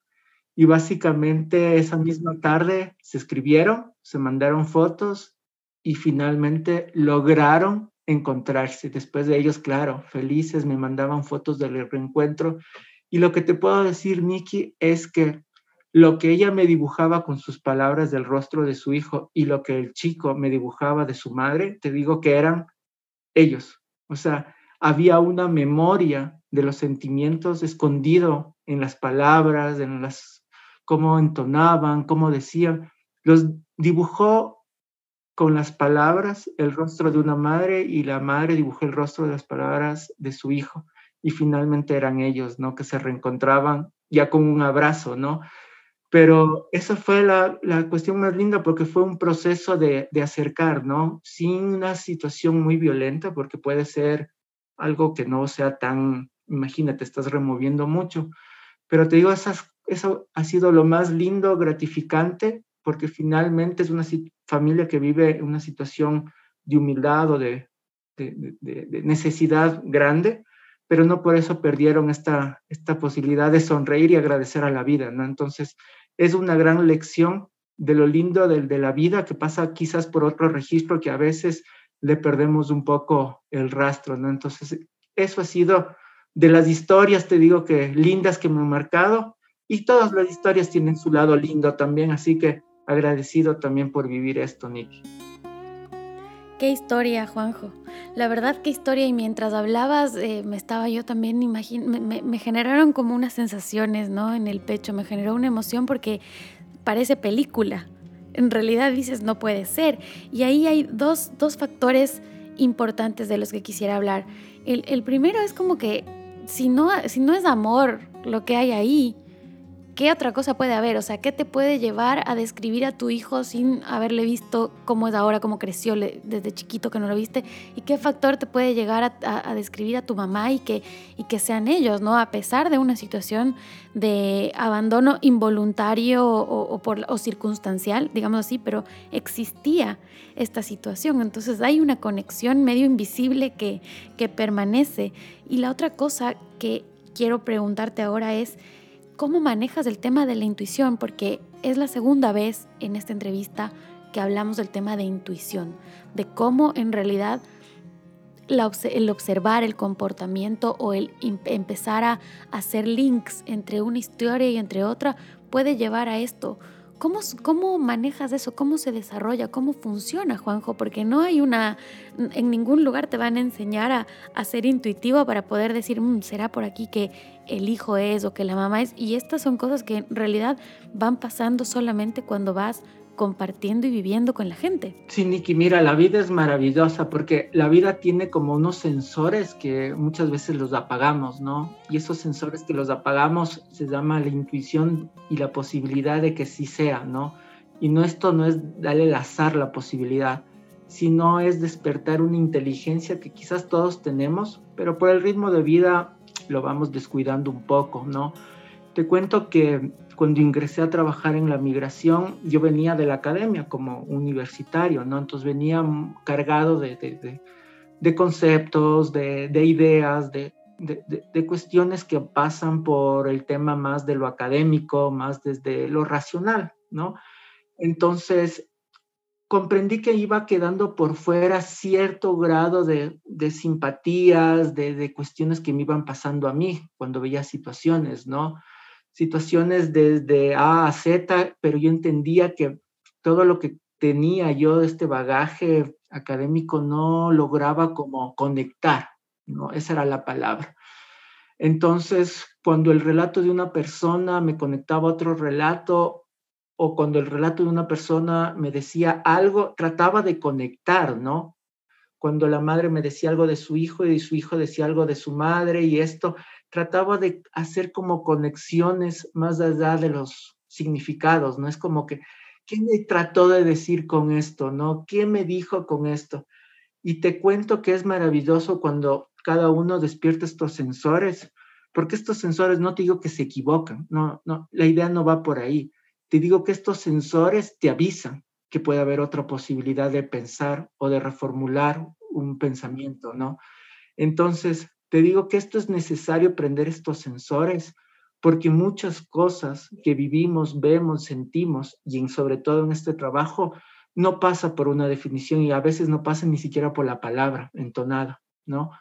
Y básicamente esa misma tarde se escribieron, se mandaron fotos y finalmente lograron encontrarse. Después de ellos, claro, felices, me mandaban fotos del reencuentro y lo que te puedo decir, Nikki, es que lo que ella me dibujaba con sus palabras del rostro de su hijo y lo que el chico me dibujaba de su madre, te digo que eran ellos. O sea, había una memoria de los sentimientos escondido en las palabras, en las cómo entonaban, cómo decían. Los dibujó con las palabras el rostro de una madre y la madre dibujó el rostro de las palabras de su hijo y finalmente eran ellos, ¿no? Que se reencontraban ya con un abrazo, ¿no? Pero esa fue la, cuestión más linda porque fue un proceso de, de, acercar, ¿no? Sin una situación muy violenta, porque puede ser algo que no sea tan, imagínate, estás removiendo mucho. Pero te digo, eso ha sido lo más lindo, gratificante, porque finalmente es una familia que vive una situación de humildad o de, de necesidad grande, pero no por eso perdieron esta, esta posibilidad de sonreír y agradecer a la vida, ¿no? Entonces, es una gran lección de lo lindo de, de la vida que pasa quizás por otro registro que a veces le perdemos un poco el rastro, ¿no? Entonces, eso ha sido de las historias, te digo que lindas que me han marcado y todas las historias tienen su lado lindo también, así que agradecido también por vivir esto, Nicky. Qué historia, Juanjo. La verdad, qué historia. Y mientras hablabas, eh, me estaba yo también me, generaron como unas sensaciones, ¿no? En el pecho, me generó una emoción porque parece película. En realidad dices, no puede ser. Y ahí hay dos, dos factores importantes de los que quisiera hablar. El, el primero es como que si no, si no es amor lo que hay ahí, ¿qué otra cosa puede haber? O sea, ¿qué te puede llevar a describir a tu hijo sin haberle visto cómo es ahora, cómo creció desde chiquito que no lo viste? ¿Y qué factor te puede llegar a, describir a tu mamá y que, y que sean ellos, ¿no? A pesar de una situación de abandono involuntario o, por, o circunstancial, digamos así, pero existía esta situación. Entonces hay una conexión medio invisible que, que permanece. Y la otra cosa que quiero preguntarte ahora es, cómo manejas el tema de la intuición, porque es la segunda vez en esta entrevista que hablamos del tema de intuición, de cómo en realidad el observar el comportamiento o el empezar a hacer links entre una historia y entre otra puede llevar a esto. ¿Cómo, ¿Cómo manejas eso? ¿Cómo se desarrolla? ¿Cómo funciona, Juanjo? Porque no hay una, en ningún lugar te van a enseñar a, a ser intuitivo para poder decir, mm, será por aquí que el hijo es o que la mamá es. Y estas son cosas que en realidad van pasando solamente cuando vas compartiendo y viviendo con la gente. Sí, Niki, mira, la vida es maravillosa porque la vida tiene como unos sensores que muchas veces los apagamos, ¿no? Y esos sensores que los apagamos se llama la intuición y la posibilidad de que sí sea, ¿no? Y no esto no es darle al azar la posibilidad, sino es despertar una inteligencia que quizás todos tenemos, pero por el ritmo de vida lo vamos descuidando un poco, ¿no? Te cuento que cuando ingresé a trabajar en la migración, yo venía de la academia como universitario, ¿no? Entonces venía cargado de, de, conceptos, de, ideas, de, de, cuestiones que pasan por el tema más de lo académico, más desde lo racional, ¿no? Entonces, comprendí que iba quedando por fuera cierto grado de, simpatías, de, cuestiones que me iban pasando a mí cuando veía situaciones, ¿no? Situaciones desde A a Z, pero yo entendía que todo lo que tenía yo de este bagaje académico no lograba como conectar, ¿no? Esa era la palabra. Entonces, cuando el relato de una persona me conectaba a otro relato, o cuando el relato de una persona me decía algo, trataba de conectar, ¿no? Cuando la madre me decía algo de su hijo y su hijo decía algo de su madre y esto, trataba de hacer como conexiones más allá de los significados, ¿no? Es como que, ¿qué me trató de decir con esto, ¿no? ¿Qué me dijo con esto? Y te cuento que es maravilloso cuando cada uno despierta estos sensores, porque estos sensores no te digo que se equivocan, no, no, la idea no va por ahí. Te digo que estos sensores te avisan que puede haber otra posibilidad de pensar o de reformular un pensamiento, ¿no? Entonces, te digo que esto es necesario prender estos sensores porque muchas cosas que vivimos, vemos, sentimos y sobre todo en este trabajo no pasa por una definición y a veces no pasa ni siquiera por la palabra entonada, ¿no?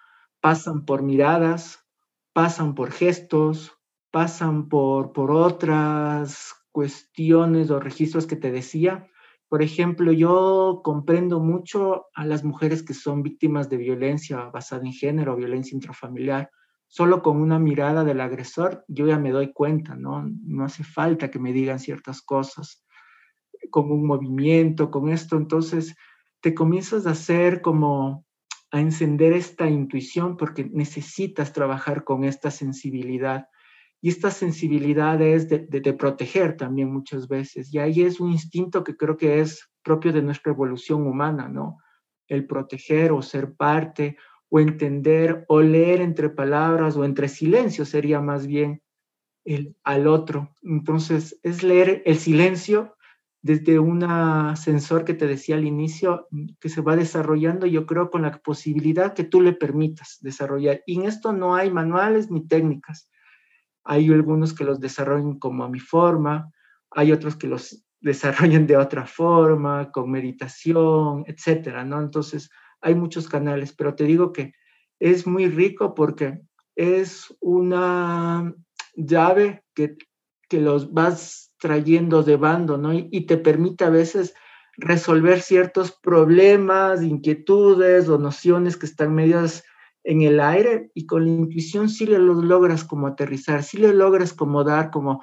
Pasan por miradas, pasan por gestos, pasan por, por otras cuestiones o registros que te decía por ejemplo, yo comprendo mucho a las mujeres que son víctimas de violencia basada en género, violencia intrafamiliar. Solo con una mirada del agresor yo ya me doy cuenta, ¿no? No hace falta que me digan ciertas cosas, con un movimiento, con esto. Entonces, te comienzas a hacer como a encender esta intuición porque necesitas trabajar con esta sensibilidad. Y esta sensibilidad es de, de, proteger también muchas veces. Y ahí es un instinto que creo que es propio de nuestra evolución humana, ¿no? El proteger o ser parte o entender o leer entre palabras o entre silencio sería más bien el, al otro. Entonces, es leer el silencio desde un sensor que te decía al inicio, que se va desarrollando, yo creo, con la posibilidad que tú le permitas desarrollar. Y en esto no hay manuales ni técnicas. Hay algunos que los desarrollan como a mi forma, hay otros que los desarrollan de otra forma, con meditación, etcétera, ¿no? Entonces, hay muchos canales, pero te digo que es muy rico porque es una llave que, que los vas trayendo de bando, ¿no? Y, te permite a veces resolver ciertos problemas, inquietudes o nociones que están medias en el aire y con la intuición sí le logras como aterrizar, sí le logras como dar como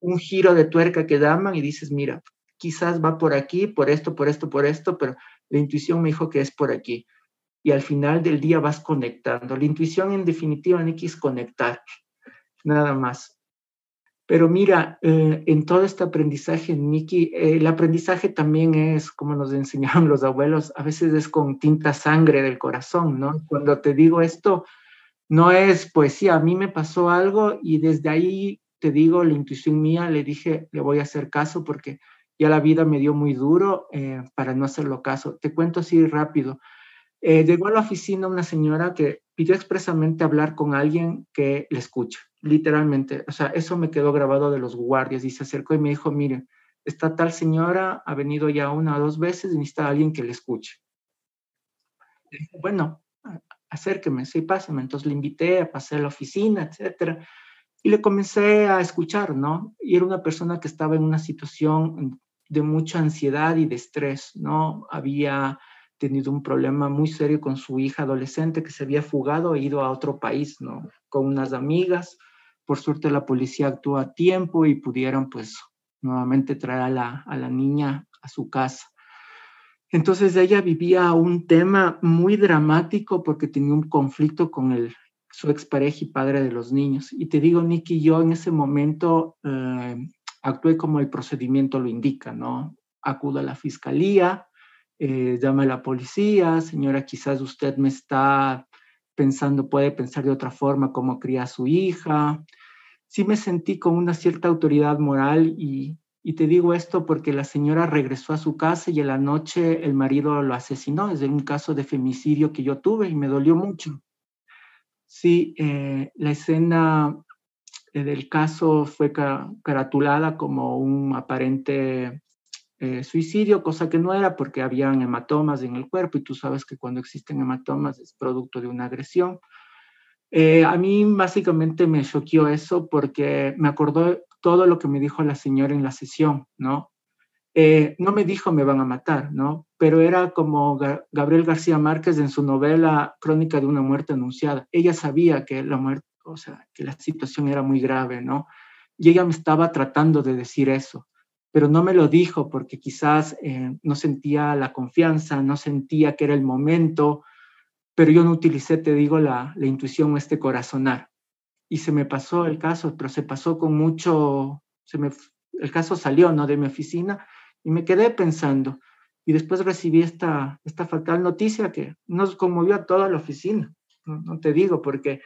un giro de tuerca que daman y dices, mira, quizás va por aquí, por esto, por esto, por esto, pero la intuición me dijo que es por aquí. Y al final del día vas conectando. La intuición en definitiva, Nicky, es conectar, nada más. Pero mira, eh, en todo este aprendizaje, Nikki, eh, el aprendizaje también es, como nos enseñaron los abuelos, a veces es con tinta sangre del corazón, ¿no? Cuando te digo esto, no es poesía, a mí me pasó algo y desde ahí te digo, la intuición mía, le dije, le voy a hacer caso porque ya la vida me dio muy duro eh, para no hacerlo caso. Te cuento así rápido. llegó a la oficina una señora que pidió expresamente hablar con alguien que le escucha literalmente, o sea, eso me quedó grabado de los guardias y se acercó y me dijo, mire, esta tal señora ha venido ya una o dos veces y necesita alguien que le escuche. Le dije, bueno, acérqueme, sí, pásame. Entonces le invité a pasar a la oficina, etcétera. Y le comencé a escuchar, ¿no? Y era una persona que estaba en una situación de mucha ansiedad y de estrés, ¿no? Había tenido un problema muy serio con su hija adolescente que se había fugado e ido a otro país, ¿no? Con unas amigas por suerte la policía actuó a tiempo y pudieron pues nuevamente traer a la, a la niña a su casa. Entonces ella vivía un tema muy dramático porque tenía un conflicto con el, su expareja y padre de los niños. Y te digo, Nicky, yo en ese momento eh, actué como el procedimiento lo indica, ¿no? Acudo a la fiscalía, eh, llama a la policía, señora, quizás usted me está pensando, puede pensar de otra forma cómo cría a su hija. Sí me sentí con una cierta autoridad moral y, y te digo esto porque la señora regresó a su casa y en la noche el marido lo asesinó. Es un caso de femicidio que yo tuve y me dolió mucho. Sí, eh, la escena eh, del caso fue caratulada como un aparente eh, suicidio, cosa que no era porque habían hematomas en el cuerpo y tú sabes que cuando existen hematomas es producto de una agresión. Eh, a mí básicamente me choqueó eso porque me acordó todo lo que me dijo la señora en la sesión, ¿no? Eh, no me dijo me van a matar, ¿no? Pero era como Gabriel García Márquez en su novela Crónica de una muerte anunciada. Ella sabía que la muerte, o sea, que la situación era muy grave, ¿no? Y ella me estaba tratando de decir eso pero no me lo dijo porque quizás eh, no sentía la confianza, no sentía que era el momento, pero yo no utilicé, te digo, la, la intuición o este corazonar. Y se me pasó el caso, pero se pasó con mucho, se me, el caso salió ¿no? de mi oficina y me quedé pensando. Y después recibí esta, esta fatal noticia que nos conmovió a toda la oficina, no, te digo, porque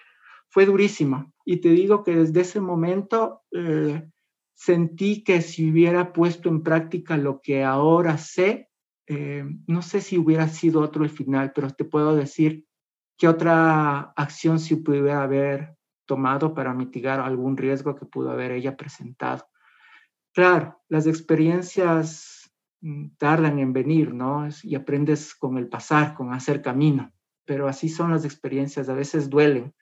fue durísima. Y te digo que desde ese momento eh, sentí que si hubiera puesto en práctica lo que ahora sé, eh, no sé si hubiera sido otro el final, pero te puedo decir qué otra acción se pudiera haber tomado para mitigar algún riesgo que pudo haber ella presentado. Claro, las experiencias mm, tardan en venir, ¿no? Y aprendes con el pasar, con hacer camino, pero así son las experiencias, a veces duelen.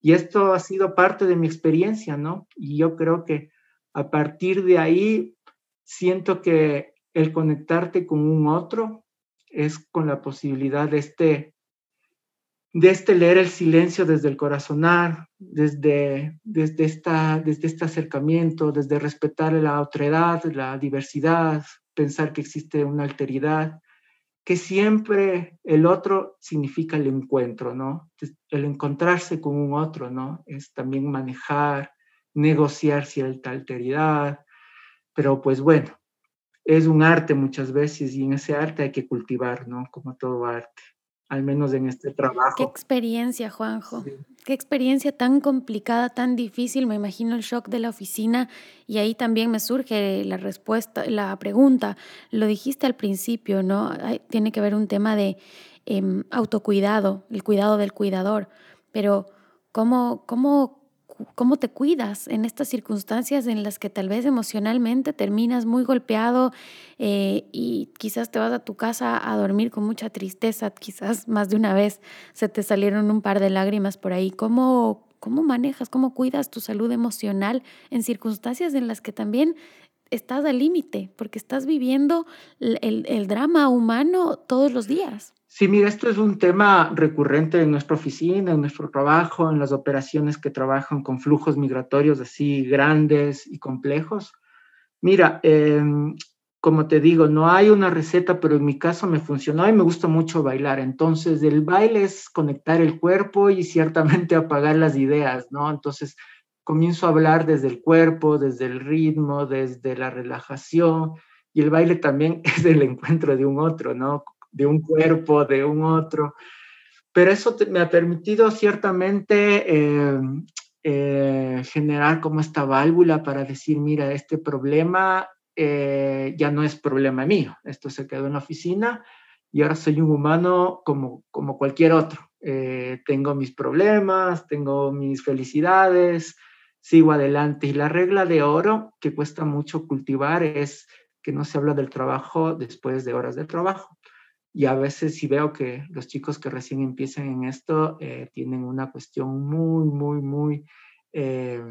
Y esto ha sido parte de mi experiencia, ¿no? Y yo creo que a partir de ahí, siento que el conectarte con un otro es con la posibilidad de este, de este leer el silencio desde el corazonar, desde, desde, esta, desde este acercamiento, desde respetar la otredad, la diversidad, pensar que existe una alteridad, que siempre el otro significa el encuentro, ¿no? El encontrarse con un otro, ¿no? Es también manejar, negociar cierta alteridad, pero pues bueno, es un arte muchas veces y en ese arte hay que cultivar, ¿no? Como todo arte, al menos en este trabajo. Qué experiencia, Juanjo. Qué experiencia tan complicada, tan difícil. Me imagino el shock de la oficina y ahí también me surge la respuesta, la pregunta. Lo dijiste al principio, ¿no? tiene que haber un tema de em, autocuidado, el cuidado del cuidador, pero ¿cómo, cómo cómo te cuidas en estas circunstancias en las que tal vez emocionalmente terminas muy golpeado eh, y quizás te vas a tu casa a dormir con mucha tristeza, quizás más de una vez se te salieron un par de lágrimas por ahí. ¿Cómo, cómo manejas, cómo cuidas tu salud emocional en circunstancias en las que también estás al límite, porque estás viviendo el, el drama humano todos los días? Sí, mira, esto es un tema recurrente en nuestra oficina, en nuestro trabajo, en las operaciones que trabajan con flujos migratorios así grandes y complejos. Mira, em, como te digo, no hay una receta, pero en mi caso me funcionó y me gusta mucho bailar. Entonces, el baile es conectar el cuerpo y ciertamente apagar las ideas, ¿no? Entonces, comienzo a hablar desde el cuerpo, desde el ritmo, desde la relajación. Y el baile también es el encuentro de un otro, ¿no? De un cuerpo, de un otro. Pero eso me ha permitido ciertamente eh, eh, generar como esta válvula para decir, mira, este problema eh, ya no es problema mío, esto se quedó en la oficina y ahora soy un humano como, como cualquier otro. tengo mis problemas, tengo mis felicidades, sigo adelante. Y la regla de oro que cuesta mucho cultivar es que no se habla del trabajo después de horas de trabajo. Y a veces si veo que los chicos que recién empiezan en esto eh, tienen una cuestión muy, muy, muy eh,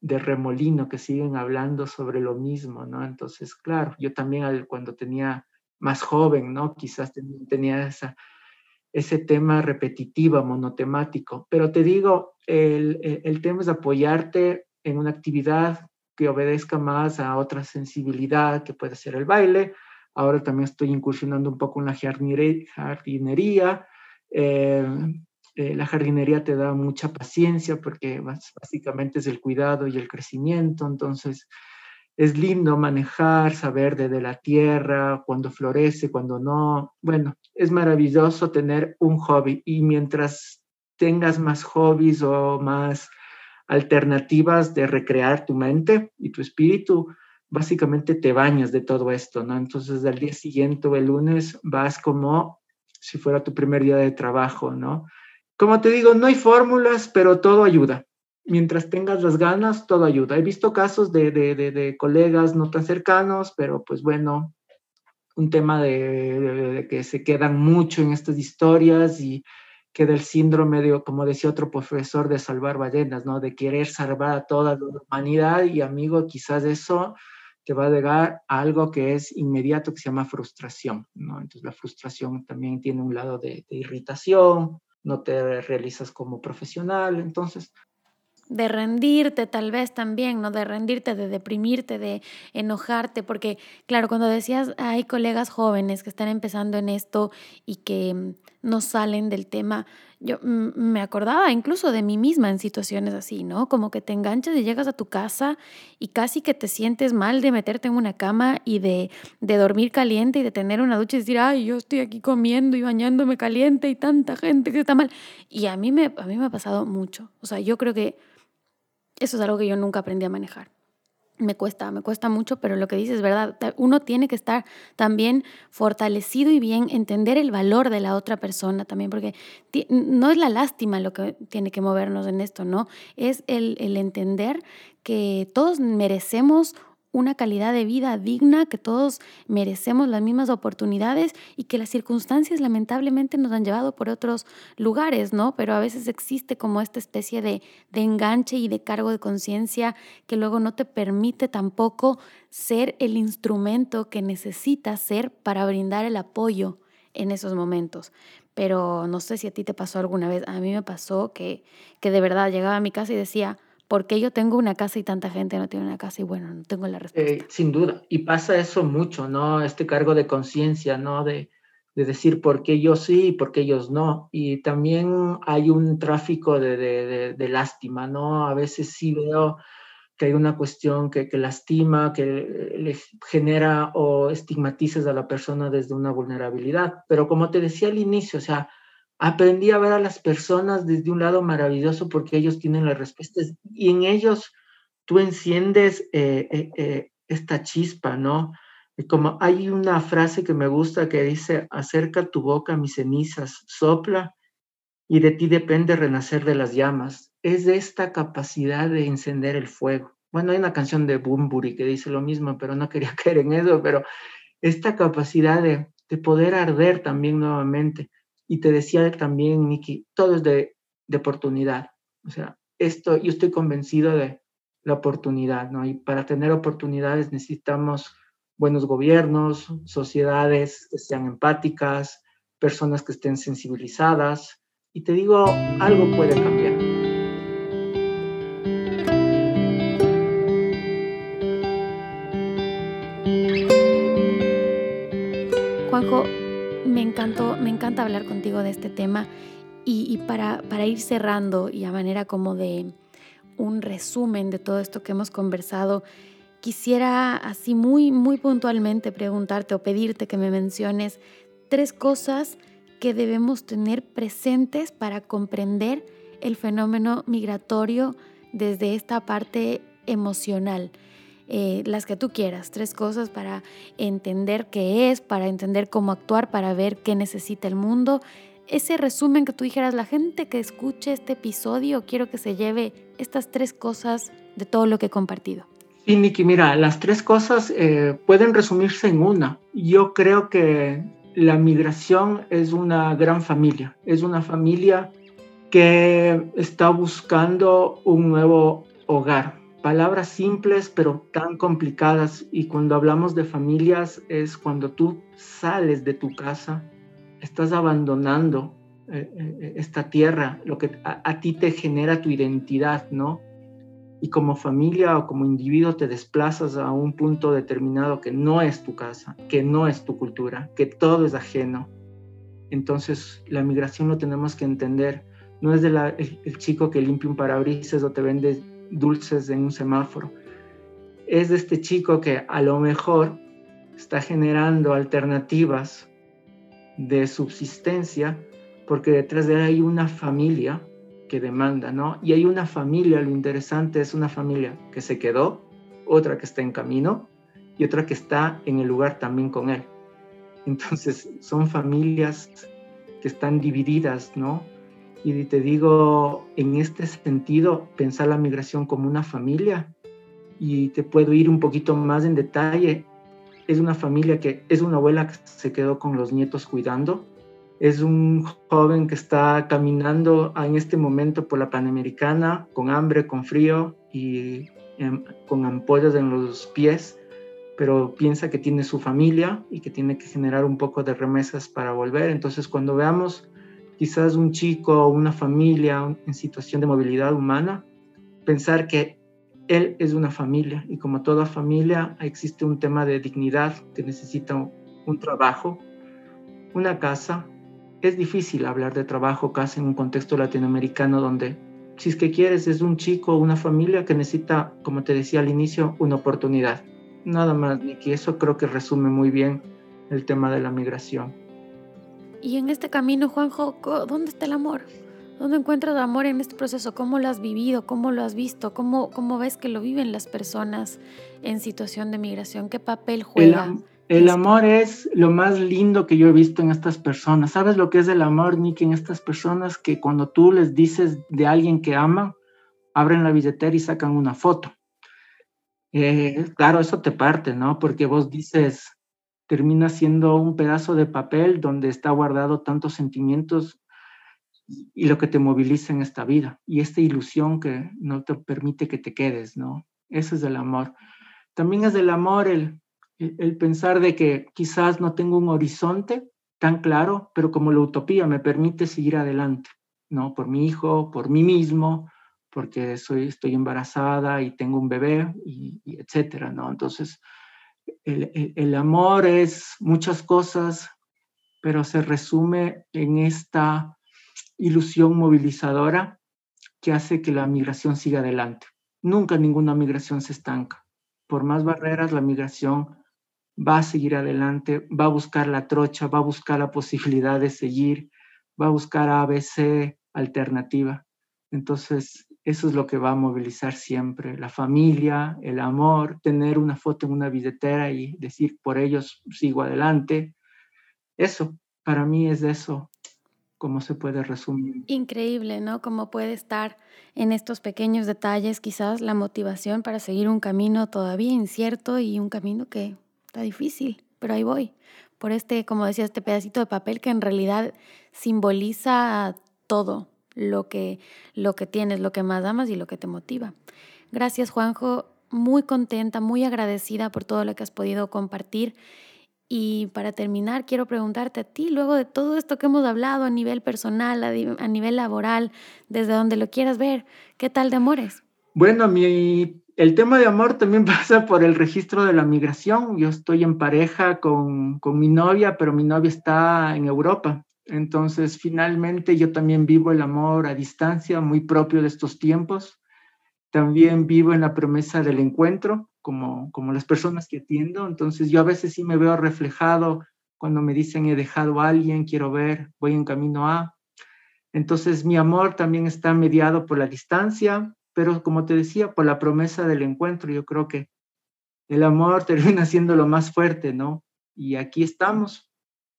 de remolino, que siguen hablando sobre lo mismo, ¿no? Entonces, claro, yo también cuando tenía más joven, ¿no? Quizás tenía esa, ese tema repetitivo, monotemático, pero te digo, el, el tema es apoyarte en una actividad que obedezca más a otra sensibilidad, que puede ser el baile, Ahora también estoy incursionando un poco en la jardinería. Eh, eh, la jardinería te da mucha paciencia porque básicamente es el cuidado y el crecimiento. Entonces, es lindo manejar, saber desde la tierra, cuando florece, cuando no. Bueno, es maravilloso tener un hobby y mientras tengas más hobbies o más alternativas de recrear tu mente y tu espíritu, básicamente te bañas de todo esto, ¿no? Entonces al día siguiente o el lunes vas como si fuera tu primer día de trabajo, ¿no? Como te digo, no hay fórmulas, pero todo ayuda. Mientras tengas las ganas, todo ayuda. He visto casos de, de, de, colegas no tan cercanos, pero pues bueno, un tema de, que se quedan mucho en estas historias y queda el síndrome de, como decía otro profesor, de salvar ballenas, ¿no? De querer salvar a toda la humanidad y amigo, quizás eso te va a llegar algo que es inmediato, que se llama frustración, ¿no? Entonces la frustración también tiene un lado de, irritación, no te realizas como profesional, entonces de rendirte tal vez también, ¿no? De rendirte, de deprimirte, de enojarte, porque claro, cuando decías hay colegas jóvenes que están empezando en esto y que mm, no salen del tema, yo me acordaba incluso de mí misma en situaciones así, ¿no? Como que te enganchas y llegas a tu casa y casi que te sientes mal de meterte en una cama y de, de dormir caliente y de tener una ducha y decir, ay, yo estoy aquí comiendo y bañándome caliente y tanta gente que está mal. Y a mí me, a mí me ha pasado mucho. O sea, yo creo que eso es algo que yo nunca aprendí a manejar me cuesta, me cuesta mucho, pero lo que dices es verdad. Uno tiene que estar también fortalecido y bien, entender el valor de la otra persona también, porque no es la lástima lo que tiene que movernos en esto, ¿no? Es el, el entender que todos merecemos una calidad de vida digna, que todos merecemos las mismas oportunidades y que las circunstancias lamentablemente nos han llevado por otros lugares, ¿no? Pero a veces existe como esta especie de, de enganche y de cargo de conciencia que luego no te permite tampoco ser el instrumento que necesitas ser para brindar el apoyo en esos momentos. Pero no sé si a ti te pasó alguna vez, a mí me pasó que, que de verdad llegaba a mi casa y decía, ¿Por qué yo tengo una casa y tanta gente no tiene una casa? Y bueno, no tengo la respuesta. Eh, sin duda. Y pasa eso mucho, ¿no? Este cargo de conciencia, ¿no? De, de decir por qué yo sí y por qué ellos no. Y también hay un tráfico de, de, de, lástima, ¿no? A veces sí veo que hay una cuestión que, que, lastima, que le genera o estigmatizas a la persona desde una vulnerabilidad. Pero como te decía al inicio, o sea, aprendí a ver a las personas desde un lado maravilloso porque ellos tienen las respuestas y en ellos tú enciendes eh, eh, eh, esta chispa, ¿no? como hay una frase que me gusta que dice, acerca tu boca mis cenizas, sopla y de ti depende renacer de las llamas. Es esta capacidad de encender el fuego. Bueno, hay una canción de Bumburi que dice lo mismo, pero no quería caer en eso, pero esta capacidad de, de poder arder también nuevamente. Y te decía también, Nikki, todo es de, de oportunidad. O sea, esto, yo estoy convencido de la oportunidad, ¿no? Y para tener oportunidades necesitamos buenos gobiernos, sociedades que sean empáticas, personas que estén sensibilizadas. Y te digo, algo puede cambiar. Juanjo, me encantó, me encanta hablar contigo de este tema y, para, para ir cerrando y a manera como de un resumen de todo esto que hemos conversado, quisiera así muy, muy puntualmente preguntarte o pedirte que me menciones tres cosas que debemos tener presentes para comprender el fenómeno migratorio desde esta parte emocional. Eh, las que tú quieras, tres cosas para entender qué es, para entender cómo actuar, para ver qué necesita el mundo. Ese resumen que tú dijeras, la gente que escuche este episodio, quiero que se lleve estas tres cosas de todo lo que he compartido. Sí, Niki, mira, las tres cosas eh, pueden resumirse en una. Yo creo que la migración es una gran familia, es una familia que está buscando un nuevo hogar. Palabras simples pero tan complicadas y cuando hablamos de familias es cuando tú sales de tu casa, estás abandonando eh, eh, esta tierra, lo que a, ti te genera tu identidad, ¿no? y como familia o como individuo te desplazas a un punto determinado que no es tu casa, que no es tu cultura, que todo es ajeno. Entonces la migración lo tenemos que entender. No es de el, chico que limpia un parabrisas o te vende dulces en un semáforo. Es de este chico que a lo mejor está generando alternativas de subsistencia porque detrás de él hay una familia que demanda, ¿no? Y hay una familia, lo interesante es una familia que se quedó, otra que está en camino y otra que está en el lugar también con él. Entonces, son familias que están divididas, ¿no? Y te digo, en este sentido, pensar la migración como una familia, y te puedo ir un poquito más en detalle, es una familia que es una abuela que se quedó con los nietos cuidando, es un joven que está caminando en este momento por la Panamericana con hambre, con frío y em, con ampollas en los pies, pero piensa que tiene su familia y que tiene que generar un poco de remesas para volver. Entonces, cuando veamos quizás un chico o una familia en situación de movilidad humana, pensar que él es una familia y como toda familia existe un tema de dignidad que necesita un trabajo, una casa, es difícil hablar de trabajo casi en un contexto latinoamericano donde, si es que quieres, es un chico o una familia que necesita, como te decía al inicio, una oportunidad. Nada más, Nicky, eso creo que resume muy bien el tema de la migración. Y en este camino, Juanjo, ¿dónde está el amor? ¿Dónde encuentras amor en este proceso? ¿Cómo lo has vivido? ¿Cómo lo has visto? ¿Cómo, cómo ves que lo viven las personas en situación de migración? ¿Qué papel juega? El amor es lo más lindo que yo he visto en estas personas. ¿Sabes lo que es el amor, Nick, en estas personas? Que cuando tú les dices de alguien que ama, abren la billetera y sacan una foto. Eh, claro, eso te parte, ¿no? Porque vos dices, termina siendo un pedazo de papel donde está guardado tantos sentimientos y lo que te moviliza en esta vida. Y esta ilusión que no te permite que te quedes, ¿no? Ese es el amor. También es el amor el el pensar de que quizás no tengo un horizonte tan claro, pero como la utopía me permite seguir adelante, ¿no? Por mi hijo, por mí mismo, porque soy, estoy embarazada y tengo un bebé, y, etcétera, ¿no? Entonces, el, amor es muchas cosas pero se resume en esta ilusión movilizadora que hace que la migración siga adelante. Nunca ninguna migración se estanca. Por más barreras, la migración va a seguir adelante, va a buscar la trocha, va a buscar la posibilidad de seguir, va a buscar ABC alternativa. Entonces, eso es lo que va a movilizar siempre, la familia, el amor, tener una foto en una billetera y decir, por ellos sigo adelante. Eso, para mí es eso, como se puede resumir. Increíble, ¿no? Cómo puede estar en estos pequeños detalles quizás la motivación para seguir un camino todavía incierto y un camino que está difícil, pero ahí voy. Por este, como decía, este pedacito de papel que en realidad simboliza todo lo que, lo que tienes, lo que más amas y lo que te motiva. Gracias, Juanjo. Muy contenta, muy agradecida por todo lo que has podido compartir. Y para terminar, quiero preguntarte a ti, luego de todo esto que hemos hablado a nivel personal, a, nivel laboral, desde donde lo quieras ver, ¿qué tal de amores? Bueno, mi el tema de amor también pasa por el registro de la migración. Yo estoy en pareja con, con, mi novia, pero mi novia está en Europa. Entonces, finalmente yo también vivo el amor a distancia, muy propio de estos tiempos. También vivo en la promesa del encuentro, como, como las personas que atiendo. Entonces, yo a veces sí me veo reflejado cuando me dicen he dejado a alguien, quiero ver, voy en camino a. Entonces, mi amor también está mediado por la distancia, pero como te decía, por la promesa del encuentro, yo creo que el amor termina siendo lo más fuerte, ¿no? Y aquí estamos,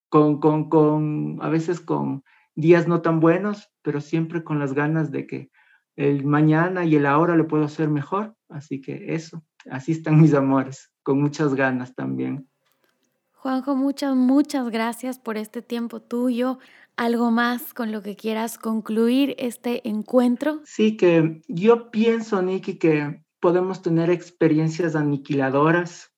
con, con, con, a veces con días no tan buenos, pero siempre con las ganas de que el mañana y el ahora lo puedo hacer mejor. Así que eso, así están mis amores, con muchas ganas también. Juanjo, muchas, muchas gracias por este tiempo tuyo algo más con lo que quieras concluir este encuentro? Sí, que yo pienso, Nikki, que podemos tener experiencias aniquiladoras,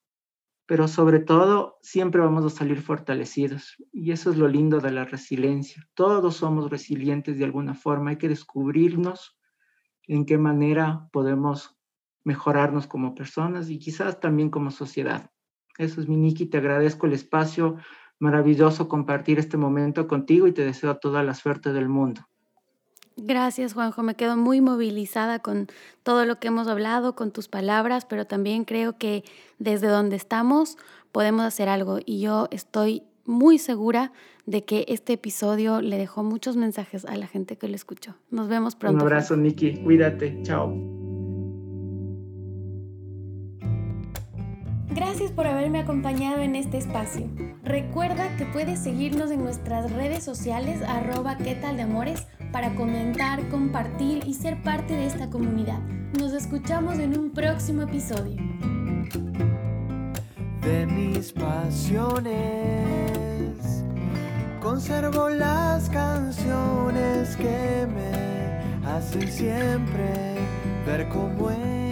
pero sobre todo siempre vamos a salir fortalecidos. Y eso es lo lindo de la resiliencia. Todos somos resilientes de alguna forma. Hay que descubrirnos en qué manera podemos mejorarnos como personas y quizás también como sociedad. Eso es mi Nikki, te agradezco el espacio maravilloso compartir este momento contigo y te deseo toda la suerte del mundo. Gracias, Juanjo. Me quedo muy movilizada con todo lo que hemos hablado, con tus palabras, pero también creo que desde donde estamos podemos hacer algo y yo estoy muy segura de que este episodio le dejó muchos mensajes a la gente que lo escuchó. Nos vemos pronto. Un abrazo, Nikki. Cuídate. Chao. Gracias por haberme acompañado en este espacio. Recuerda que puedes seguirnos en nuestras redes sociales arroba qué tal de amores para comentar, compartir y ser parte de esta comunidad. Nos escuchamos en un próximo episodio. De mis pasiones conservo las canciones que me hacen siempre ver cómo es